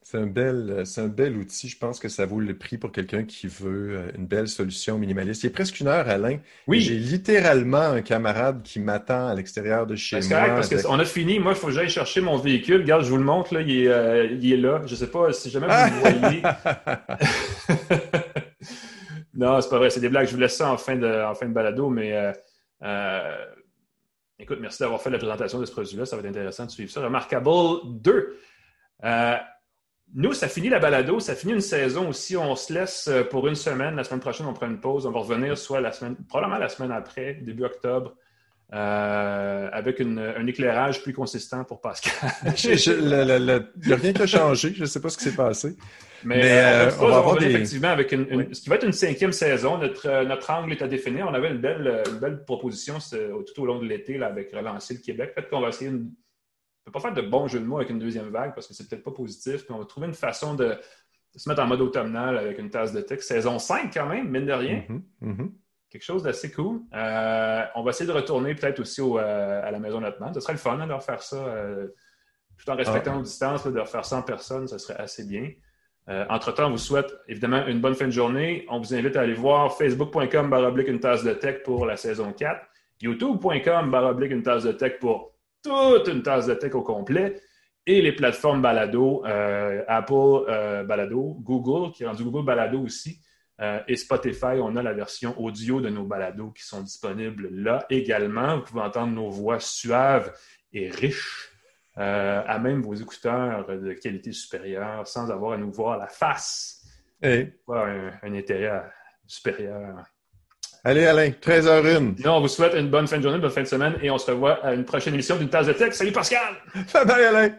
C'est un, bel, c'est un bel outil. Je pense que ça vaut le prix pour quelqu'un qui veut euh, une belle solution minimaliste. Il est presque une heure, Alain. Oui. J'ai littéralement un camarade qui m'attend à l'extérieur de chez moi. Correct, parce qu'on a fini. Moi, il faut que j'aille chercher mon véhicule. Regarde, je vous le montre. Là, il, est, euh, il est là. Je ne sais pas si jamais vous le voyez. non, c'est pas vrai. C'est des blagues. Je vous laisse ça en fin de, en fin de balado. Mais euh, écoute, merci d'avoir fait la présentation de ce produit-là. Ça va être intéressant de suivre ça. Remarkable 2. Nous, ça finit la balado, ça finit une saison aussi. On se laisse euh, pour une semaine. La semaine prochaine, on prend une pause. On va revenir soit la semaine, probablement la semaine après, début octobre, euh, avec un éclairage plus consistant pour Pascal. Il n'y a rien qui a changé. Je ne sais pas ce qui s'est passé. Mais, euh, on, va avoir des... effectivement avec une, ce qui va être une cinquième saison. Notre, notre angle est à définir. On avait une belle, une belle proposition tout au long de l'été avec Relancer le Québec. Peut-être qu'on va essayer une... On ne peut pas faire de bons jeux de mots avec une deuxième vague parce que c'est peut-être pas positif. Puis on va trouver une façon de, se mettre en mode automnal avec une tasse de texte. Saison 5 quand même, mine de rien. Mm-hmm, mm-hmm. Quelque chose d'assez cool. Euh, on va essayer de retourner peut-être aussi euh, à la maison Notman. Ce serait le fun hein, de refaire ça euh, tout en respectant ah. nos distances, de refaire ça en personne, ce serait assez bien. Entre-temps, on vous souhaite évidemment une bonne fin de journée. On vous invite à aller voir facebook.com baroblique une tasse de tech pour la saison 4, youtube.com baroblique une tasse de tech pour toute une tasse de tech au complet et les plateformes balado, Apple balado, Google, qui est rendu Google balado aussi, euh, et Spotify, on a la version audio de nos balados qui sont disponibles là également. Vous pouvez entendre nos voix suaves et riches, euh, à même vos écouteurs de qualité supérieure, sans avoir à nous voir la face. Et... un, un, intérêt supérieur. Allez, Alain, 13h01. Nous, on vous souhaite une bonne fin de journée, une bonne fin de semaine et on se revoit à une prochaine émission d'une tasse de texte. Salut Pascal! Bye bye, Alain!